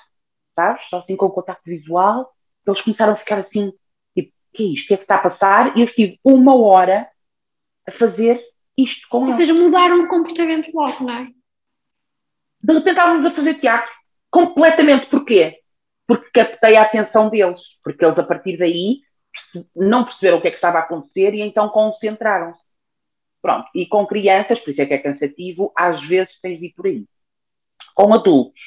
sabes? Só assim com o contacto visual. Eles começaram a ficar assim, tipo, o que é isto? O que é que está a passar? E eu estive uma hora a fazer isto com Ou eles. seja, mudaram o comportamento logo, não é? De repente estávamos a fazer teatro. Completamente. Porquê? Porque captei a atenção deles. Porque eles, a partir daí, não perceberam o que é que estava a acontecer e então concentraram-se. Pronto. E com crianças, por isso é que é cansativo, às vezes tens de ir por aí. Com adultos,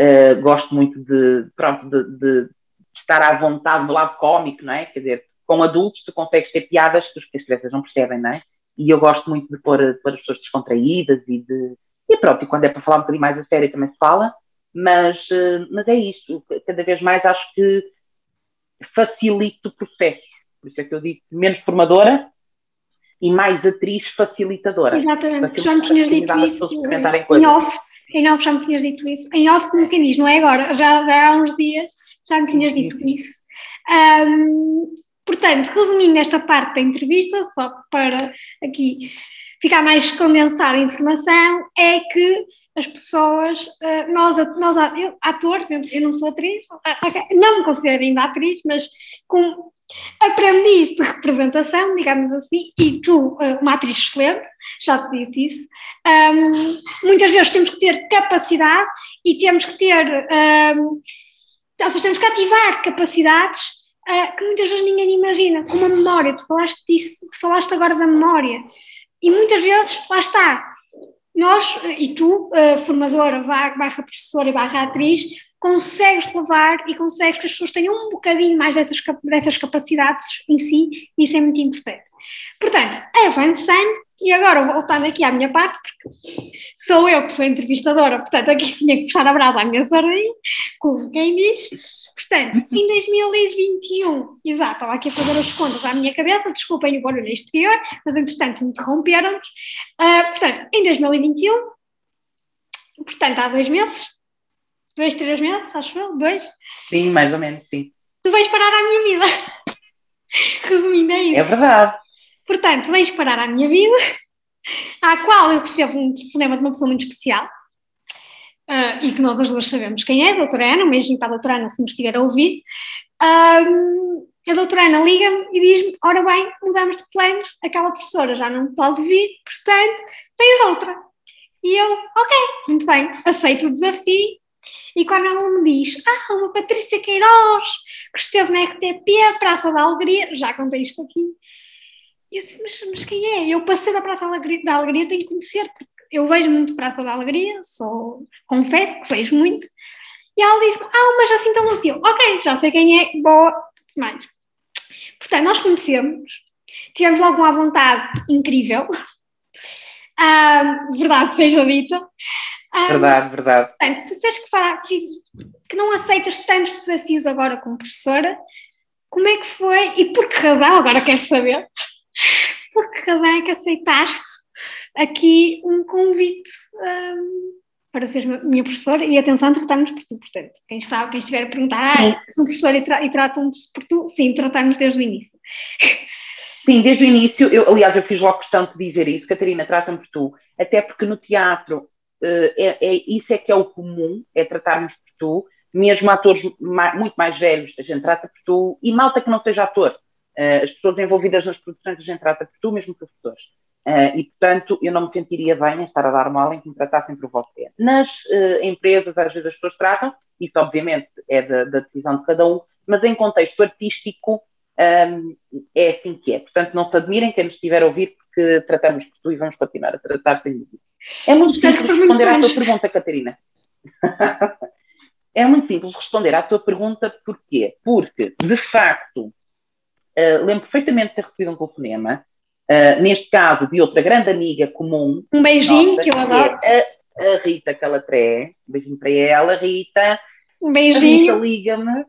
uh, gosto muito de, pronto, de, de, estar à vontade no lado cómico, não é? Quer dizer, com adultos tu consegues ter piadas que as crianças não percebem, não é? e eu gosto muito de pôr, pôr as pessoas descontraídas e de. E pronto, e quando é para falar um bocadinho mais a sério também se fala, mas, eh, mas é isso, cada vez mais acho que facilita o processo. Por isso é que eu digo menos formadora e mais atriz facilitadora. Exatamente, já me tinhas dito isso. Em off, em off já me tinhas dito isso. Em off com mecanismo, não é agora, já, já há uns dias já me tinhas dito isso. Um, Portanto, resumindo esta parte da entrevista, só para aqui ficar mais condensada a informação, é que as pessoas, eh, nós, nós eu, atores, eu não sou atriz, não me considero ainda atriz, mas com aprendiz de representação, digamos assim, e tu, eh, uma atriz excelente, já te disse isso, um, muitas vezes temos que ter capacidade e temos que ter, um, ou seja, temos que ativar capacidades uh, que muitas vezes ninguém imagina, como a memória, tu falaste disso, falaste agora da memória, e muitas vezes, lá está, nós, e tu, uh, formadora, barra professora e barra atriz, consegues levar e consegues que as pessoas tenham um bocadinho mais dessas, dessas capacidades em si, isso é muito importante. Portanto, avançando, e agora voltando aqui à minha parte, porque sou eu que sou entrevistadora, portanto aqui tinha que puxar a brasa à minha sardinha, como quem diz. Portanto, em 2021, exato, estava aqui a fazer as contas à minha cabeça, desculpem o barulho exterior, mas entretanto interromperam-nos. Uh, portanto, em 2021, portanto há dois meses, dois, três meses, acho eu, dois. Sim, mais ou menos, sim. Tu vais parar à minha vida. Resumindo, é isso. É verdade. Portanto, vens parar à minha vida, à qual eu recebo um telefonema de uma pessoa muito especial, uh, e que nós as duas sabemos quem é, a doutora Ana, um beijinho para a doutora Ana se me estiver a ouvir. Um, a doutora Ana liga-me e diz-me: Ora bem, mudamos de planos, aquela professora já não pode vir, portanto, tens outra. E eu, ok, muito bem, aceito o desafio. E quando ela me diz, ah, uma Patrícia Queiroz, que esteve na RTP, Praça da Alegria, já contei isto aqui. Eu disse, mas, mas quem é? Eu passei da Praça da Alegria, da Alegria, tenho que conhecer, porque eu vejo muito Praça da Alegria, sou, confesso que vejo muito. E ela disse, ah, mas Jacinta Lúcia, ok, já sei quem é, boa, mais. Portanto, nós conhecemos, tivemos logo uma vontade incrível, ah, verdade seja dita. Verdade, verdade. Portanto, tu disseste que, falar, que não aceitas tantos desafios agora como professora, como é que foi e por que razão, agora queres saber, por que razão é que aceitaste aqui um convite um, para ser minha professora e atenção, tratamos por tu, portanto, quem, está, quem estiver a perguntar, ah, sou professora e, tra e tratam-nos por tu, sim, tratamos desde o início. Sim, desde o início, eu, aliás, eu fiz logo questão de dizer isso, Catarina, trata-me por tu, até porque no teatro é, é, isso é que é o comum, é tratarmos por tu, mesmo atores muito mais velhos, a gente trata por tu, e malta que não seja ator, uh, as pessoas envolvidas nas produções, a gente trata por tu, mesmo professores. Uh, e, portanto, eu não me sentiria bem em estar a dar mal em que me tratassem por você. Nas empresas, às vezes as pessoas tratam, isso obviamente é da, da decisão de cada um, mas em contexto artístico um, ehm, é assim que é. Portanto, não se admirem quem nos estiver a ouvir, porque tratamos por tu e vamos continuar a tratar sem dúvida. É muito simples responder à tua pergunta, Catarina. é muito simples responder à tua pergunta, porquê? Porque, de facto, uh, lembro perfeitamente de ter recebido um telefonema uh, neste caso de outra grande amiga comum. Um beijinho, nossa, que eu adoro. É a, a, Rita Calatré. Um beijinho para ela, Rita. Um beijinho. A Rita liga-me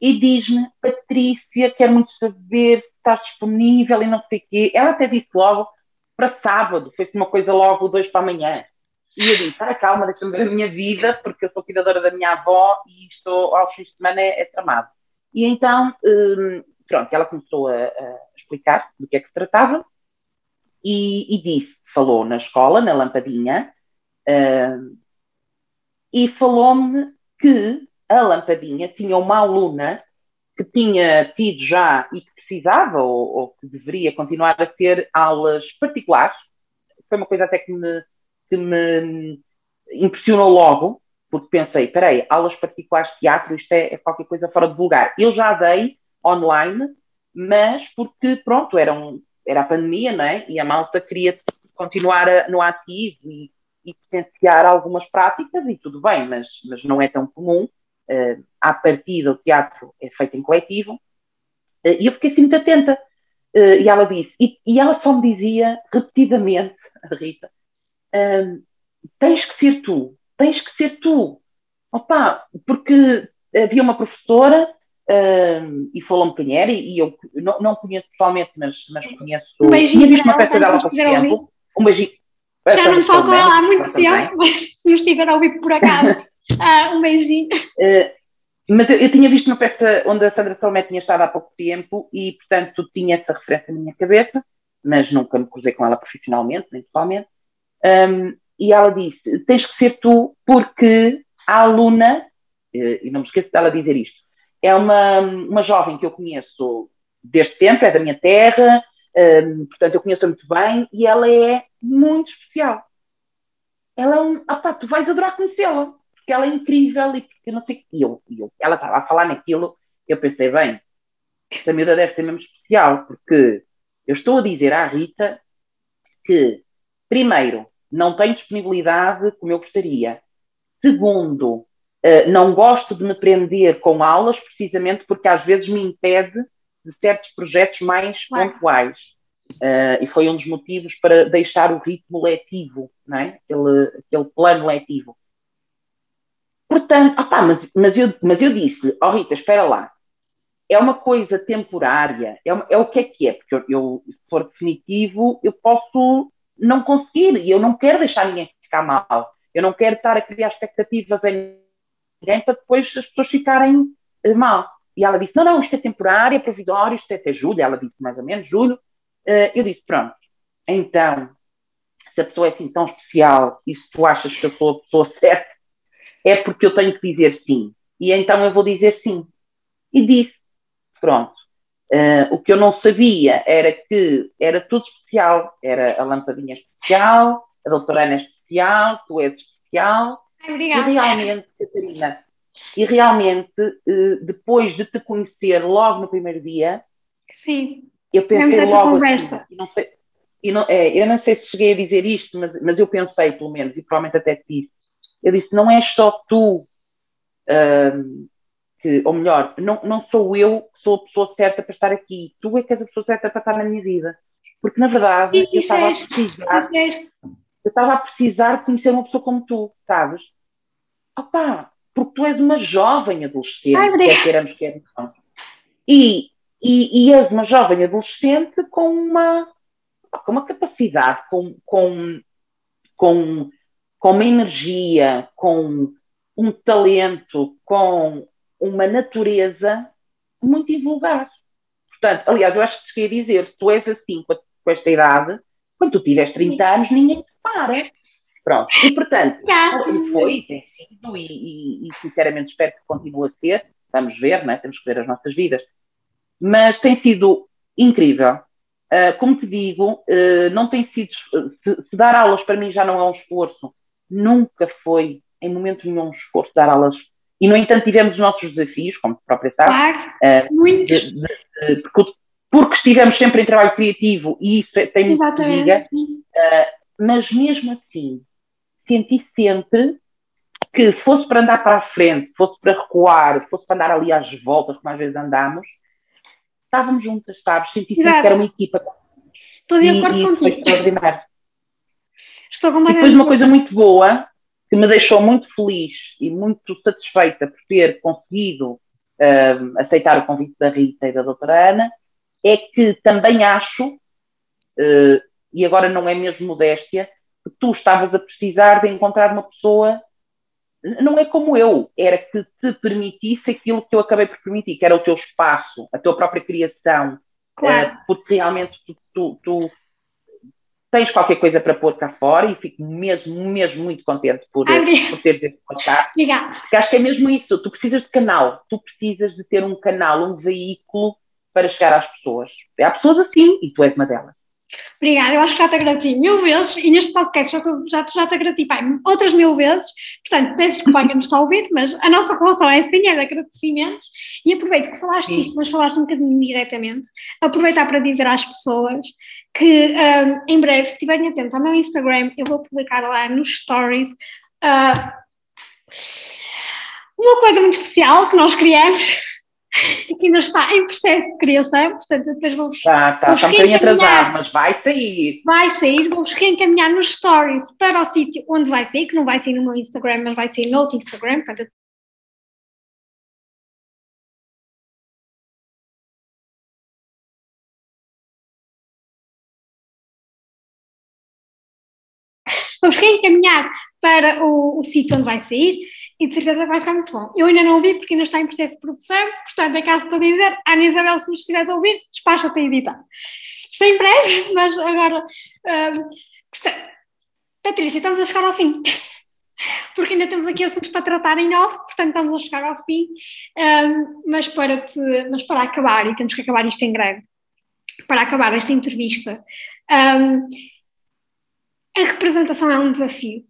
e diz-me, Patrícia, quero muito saber se estás disponível e não sei o quê. Ela até disse logo para sábado, foi uma coisa logo dois para amanhã. E eu disse, para calma, deixa-me ver a minha vida, porque eu sou cuidadora da minha avó e estou aos fins de semana é, é tramado. E então, hum, pronto, ela começou a, a explicar do que é que se tratava e, e disse, falou na escola, na lampadinha, uh, e falou-me que a lampadinha tinha uma aluna que tinha tido já e que precisava ou, ou, que deveria continuar a ter aulas particulares. Foi uma coisa até que me, que me impressionou logo, porque pensei, peraí, aulas particulares de teatro, isto é, é qualquer coisa fora de vulgar. Eu já dei online mas porque, pronto, era, um, era a pandemia, não é? E a malta queria continuar a, no ativo e, e, potenciar algumas práticas, e tudo bem, mas, mas não é tão comum. Uh, à partida, o teatro é feito em coletivo. Uh, e eu fiquei assim muito atenta. Uh, e ela disse, e, e, ela só me dizia repetidamente, a Rita, tens que ser tu, tens que ser tu. Opa, porque havia uma professora Uh, e falou-me quem era, e eu não, não conheço pessoalmente, mas, mas conheço. Um beijinho tinha visto uma peça dela há pouco tempo. Um beijinho. Já não falo com ela há muito tempo, também. mas se me estiver a ouvir por acaso, uh, um beijinho. Uh, mas eu, eu, tinha visto uma peça onde a Sandra Salomé tinha estado há pouco tempo e, portanto, tinha essa referência na minha cabeça, mas nunca me cruzei com ela profissionalmente, nem pessoalmente. Um, e ela disse: tens que ser tu, porque a aluna, eh, e não me esqueço dela dizer isto, é uma, uma jovem que eu conheço desde tempo, é da minha terra, um, portanto eu conheço-a muito bem e ela é muito especial. Ela é um. Ah, tu vais adorar conhecê-la, porque ela é incrível e porque não sei. E eu, eu, ela estava a falar naquilo, eu pensei, bem, esta miúda deve ser mesmo especial, porque eu estou a dizer à Rita que, primeiro, não tem disponibilidade como eu gostaria. Segundo, Uh, não gosto de me prender com aulas, precisamente porque às vezes me impede de certos projetos mais claro. pontuais. Uh, e foi um dos motivos para deixar o ritmo letivo, não é? aquele, aquele plano letivo. Portanto, opa, mas, mas, eu, mas eu disse, ó oh Rita, espera lá, é uma coisa temporária, é, uma, é o que é que é, porque eu, eu, se for definitivo, eu posso não conseguir, e eu não quero deixar ninguém ficar mal, eu não quero estar a criar expectativas em ninguém para depois as pessoas ficarem uh, mal. E ela disse: Não, não, isto é temporário, é provisório, isto é até julho. Ela disse mais ou menos julho. Uh, eu disse: Pronto, então, se a pessoa é assim tão especial e se tu achas que eu sou a pessoa certa, é porque eu tenho que dizer sim. E então eu vou dizer sim. E disse: Pronto. Uh, o que eu não sabia era que era tudo especial. Era a lampadinha especial, a doutora Ana especial, tu és especial. Obrigada. E realmente, Catarina, e realmente, uh, depois de te conhecer logo no primeiro dia, Sim. eu pensei essa logo conversa. assim, não sei, não, é, eu não sei se cheguei a dizer isto, mas, mas eu pensei pelo menos, e provavelmente até te disse, eu disse, não és só tu, uh, que, ou melhor, não, não sou eu que sou a pessoa certa para estar aqui, tu é que és a pessoa certa para estar na minha vida. Porque, na verdade, E eu estava a precisar, disseste. eu estava a precisar de conhecer uma pessoa como tu, sabes? Opa, porque tu és uma jovem adolescente, Ai, quer queiramos, quer não. E, e, e és uma jovem adolescente com uma, com uma capacidade, com, com, com, com uma energia, com um talento, com uma natureza muito invulgar. Portanto, aliás, eu acho que te queria dizer, se tu és assim com, esta idade, quando tu tiveres 30 anos, ninguém te para. Pronto. E, portanto, foi, e tem sido, e, e- e, sinceramente espero que continue a ser. Vamos ver, né? temos que ver as nossas vidas. Mas tem sido incrível. Ah, como te digo, ah, não tem sido. Se, se dar aulas para mim já não é um esforço, nunca foi, em momento nenhum, um esforço dar aulas. E, no entanto, tivemos os nossos desafios, como própria sabes, Claro. Ah, Muitos. de- de- de- porque, porque estivemos sempre em trabalho criativo e isso é- tem muito que se diga, Exatamente. sim. mas mesmo assim senti sempre que fosse para andar para a frente, fosse para recuar, fosse para andar ali às voltas, como às vezes andamos, estávamos juntas, sabes? Senti sempre que era uma equipa Estou de acordo e contigo. Estou E completamente depois uma coisa muito boa, que me deixou muito feliz e muito satisfeita por ter conseguido ahm, aceitar o convite da Rita e da doutora Ana, é que também acho, eh, e agora não é mesmo modéstia, que tu estavas a precisar de encontrar uma pessoa, não é como eu, era que te permitisse aquilo que eu acabei por permitir, que era o teu espaço, a tua própria criação, Claro. eh, porque realmente tu, tu- tu tens qualquer coisa para pôr cá fora e fico mesmo, mesmo muito contente por, Ai, por teres esse contato. Obrigada. Porque acho que é mesmo isso, tu precisas de canal, tu precisas de ter um canal, um veículo para chegar às pessoas. Há pessoas assim e tu és uma delas. Obrigada, eu acho que já te agradeci mil vezes e neste podcast já, já, já te agradeci pai, outras mil vezes. Portanto, peço desculpa quem nos está a ouvir, mas a nossa relação é assim, é de agradecimentos. E aproveito que falaste Sim. disto, mas falaste um bocadinho diretamente. Aproveitar para dizer às pessoas que hum, em breve, se estiverem atentos ao meu Instagram, eu vou publicar lá nos stories ah, uma coisa muito especial que nós criamos que ainda está em processo de criação. Portanto, depois vou-vos Está, está, está um bocadinho atrasado, mas vai sair. vai sair, vou-vos reencaminhar nos stories para o sítio onde vai sair, que não vai sair no meu Instagram, mas vai sair no outro Instagram, portanto, vamos reencaminhar para o, o sítio onde vai sair e de certeza vai ficar muito bom. Eu ainda não ouvi porque ainda está em processo de produção, portanto é caso para dizer, Ana Isabel, se nos estiveres a ouvir, despacha-te a editar. Sem breve, mas agora... hum, Patrícia, estamos a chegar ao fim. Porque ainda temos aqui assuntos para tratar em off, portanto estamos a chegar ao fim. Hum, mas, para te, mas para acabar, e temos que acabar isto em greve, para acabar esta entrevista, hum, a representação é um desafio.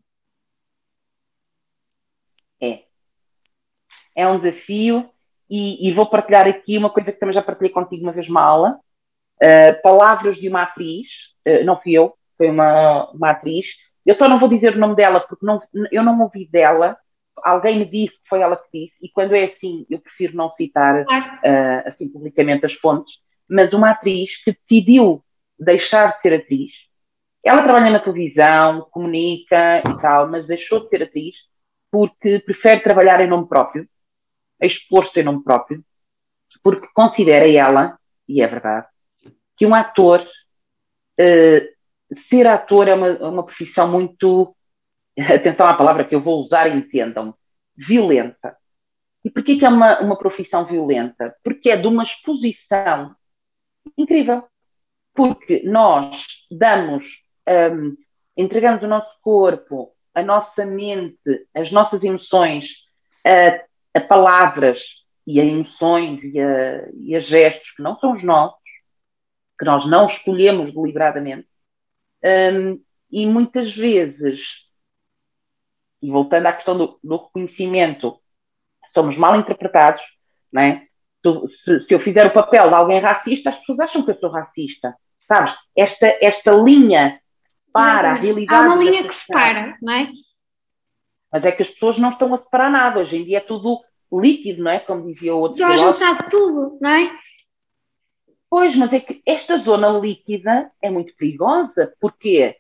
É. É um desafio e, e vou partilhar aqui uma coisa que também já partilhei contigo uma vez uma aula. Uh, palavras de uma atriz, uh, não fui eu, foi uma, uma atriz. Eu só não vou dizer o nome dela porque não, eu não ouvi dela. Alguém me disse que foi ela que disse, e quando é assim, eu prefiro não citar uh, assim publicamente as fontes, mas uma atriz que decidiu deixar de ser atriz. Ela trabalha na televisão, comunica e tal, mas deixou de ser atriz porque prefere trabalhar em nome próprio, expor-se em nome próprio, porque considera ela, e é verdade, que um ator, uh, ser ator é uma, uma profissão muito, atenção à palavra que eu vou usar entendam, violenta. E porquê que é uma, uma profissão violenta? Porque é de uma exposição incrível. Porque nós damos, um, entregamos o nosso corpo, a nossa mente, as nossas emoções a, a palavras e a emoções e a, e a gestos que não são os nossos, que nós não escolhemos deliberadamente. Um, e muitas vezes, e voltando à questão do, do reconhecimento, somos mal interpretados, não é? Se, se, eu fizer o papel de alguém racista, as pessoas acham que eu sou racista. Sabes? Esta, esta linha para a realidade. Há uma linha que separa, não é? Mas é que as pessoas não estão a separar nada. Hoje em dia é tudo líquido, não é? Como dizia o outro. Então a gente sabe tudo, não é? Pois, mas é que esta zona líquida é muito perigosa. Porquê?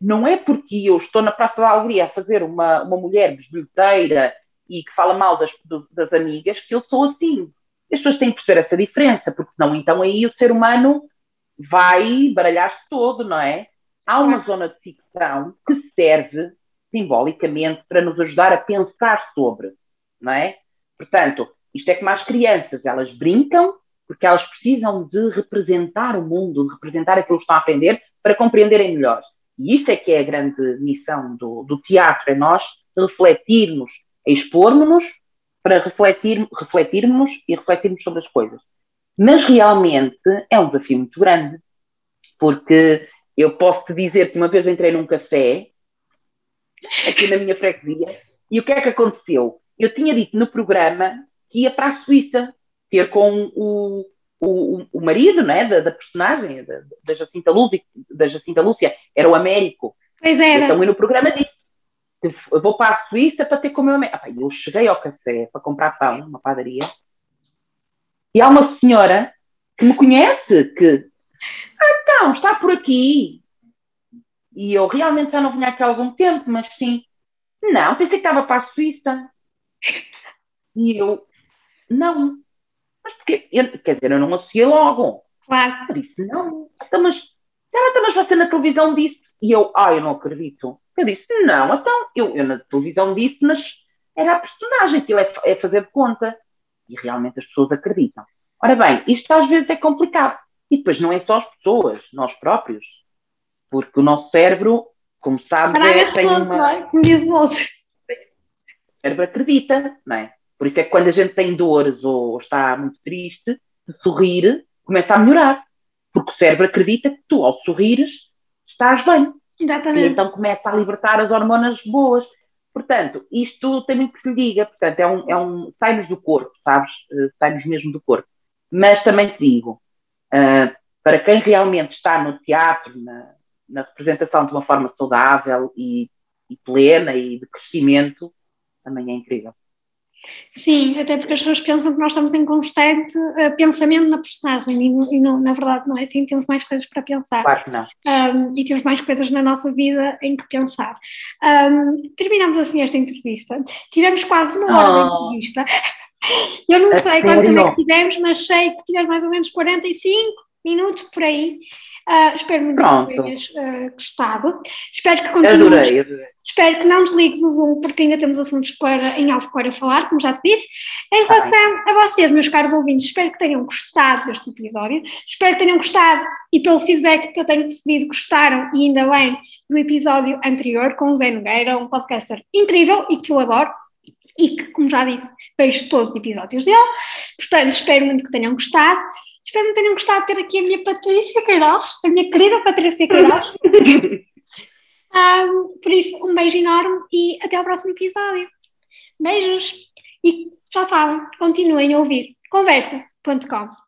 Não é porque eu estou na Praça da Alegria a fazer uma, uma mulher bisbilhoteira e que fala mal das, das amigas que eu sou assim. As pessoas têm que perceber essa diferença, porque senão então aí o ser humano vai baralhar-se todo, não é? Há uma zona de ficção que serve simbolicamente para nos ajudar a pensar sobre, não é? Portanto, isto é como as crianças, elas brincam porque elas precisam de representar o mundo, de representar aquilo que estão a aprender para compreenderem melhor. E isso é que é a grande missão do, do teatro, é nós refletirmos, expormos-nos para refletir, refletirmos e refletirmos sobre as coisas. Mas realmente é um desafio muito grande, porque eu posso te dizer que uma vez entrei num café aqui na minha freguesia. E o que é que aconteceu? Eu tinha dito no programa que ia para a Suíça ter com o, o, o marido né, da, da personagem, da, da, Jacinta Lúcia, da Jacinta Lúcia, era o Américo. Pois era. Então eu no programa disse, eu vou para a Suíça para ter com o meu Américo. Ah, eu cheguei ao café para comprar pão, numa padaria, e há uma senhora que me conhece, que, ah, então, está por aqui, e eu realmente já não vinha aqui há algum tempo, mas sim. Não, pensei que estava para a Suíça. E eu, não. Mas porque, eu, quer dizer, eu não associei logo. Claro. Eu disse, não. Então, mas, então, mas você na televisão disse. E eu, ah, eu não acredito. Eu disse, não, então, eu, eu na televisão disse, mas era a personagem, aquilo é, é fazer de conta. E realmente as pessoas acreditam. Ora bem, isto às vezes é complicado. E depois não é só as pessoas, nós próprios. Porque o nosso cérebro, como sabe, é, tem todo, uma... não é? Diz o cérebro acredita, não é? Por isso é que quando a gente tem dores ou está muito triste, de sorrir começa a melhorar. Porque o cérebro acredita que tu, ao sorrires, estás bem. Exatamente. E então começa a libertar as hormonas boas. Portanto, isto tem muito que se liga. Portanto, é um, é um sai-nos do corpo, sabes? Uh, sai-nos mesmo do corpo. Mas também te digo, uh, para quem realmente está no teatro, na, na representação de uma forma saudável e, e plena e de crescimento, também é incrível. Sim, até porque as pessoas pensam que nós estamos em constante uh, pensamento na personagem e, e não, na verdade não é assim, temos mais coisas para pensar. Claro que não. Um, e temos mais coisas na nossa vida em que pensar. Um, terminamos assim esta entrevista. Tivemos quase uma hora oh. de entrevista. Eu não sei quanto tempo é que tivemos, mas sei que tivemos mais ou menos 45 minutos por aí. Uh, espero muito que tenhas uh, gostado. Espero que continues. Adorei, adorei. Espero que não desligues o Zoom, porque ainda temos assuntos para, em alvo para falar, como já te disse. Em relação a vocês, meus caros ouvintes, espero que tenham gostado deste episódio. Espero que tenham gostado e pelo feedback que eu tenho recebido, gostaram e ainda bem do episódio anterior com o Zé Nogueira, um podcaster incrível e que eu adoro e que, como já disse, vejo todos os episódios dele. Portanto, espero muito que tenham gostado. Espero que tenham gostado de ter aqui a minha Patrícia Queiroz, a minha querida Patrícia Queiroz. um, por isso, um beijo enorme e até ao próximo episódio. Beijos! E já sabem, continuem a ouvir conversa.com.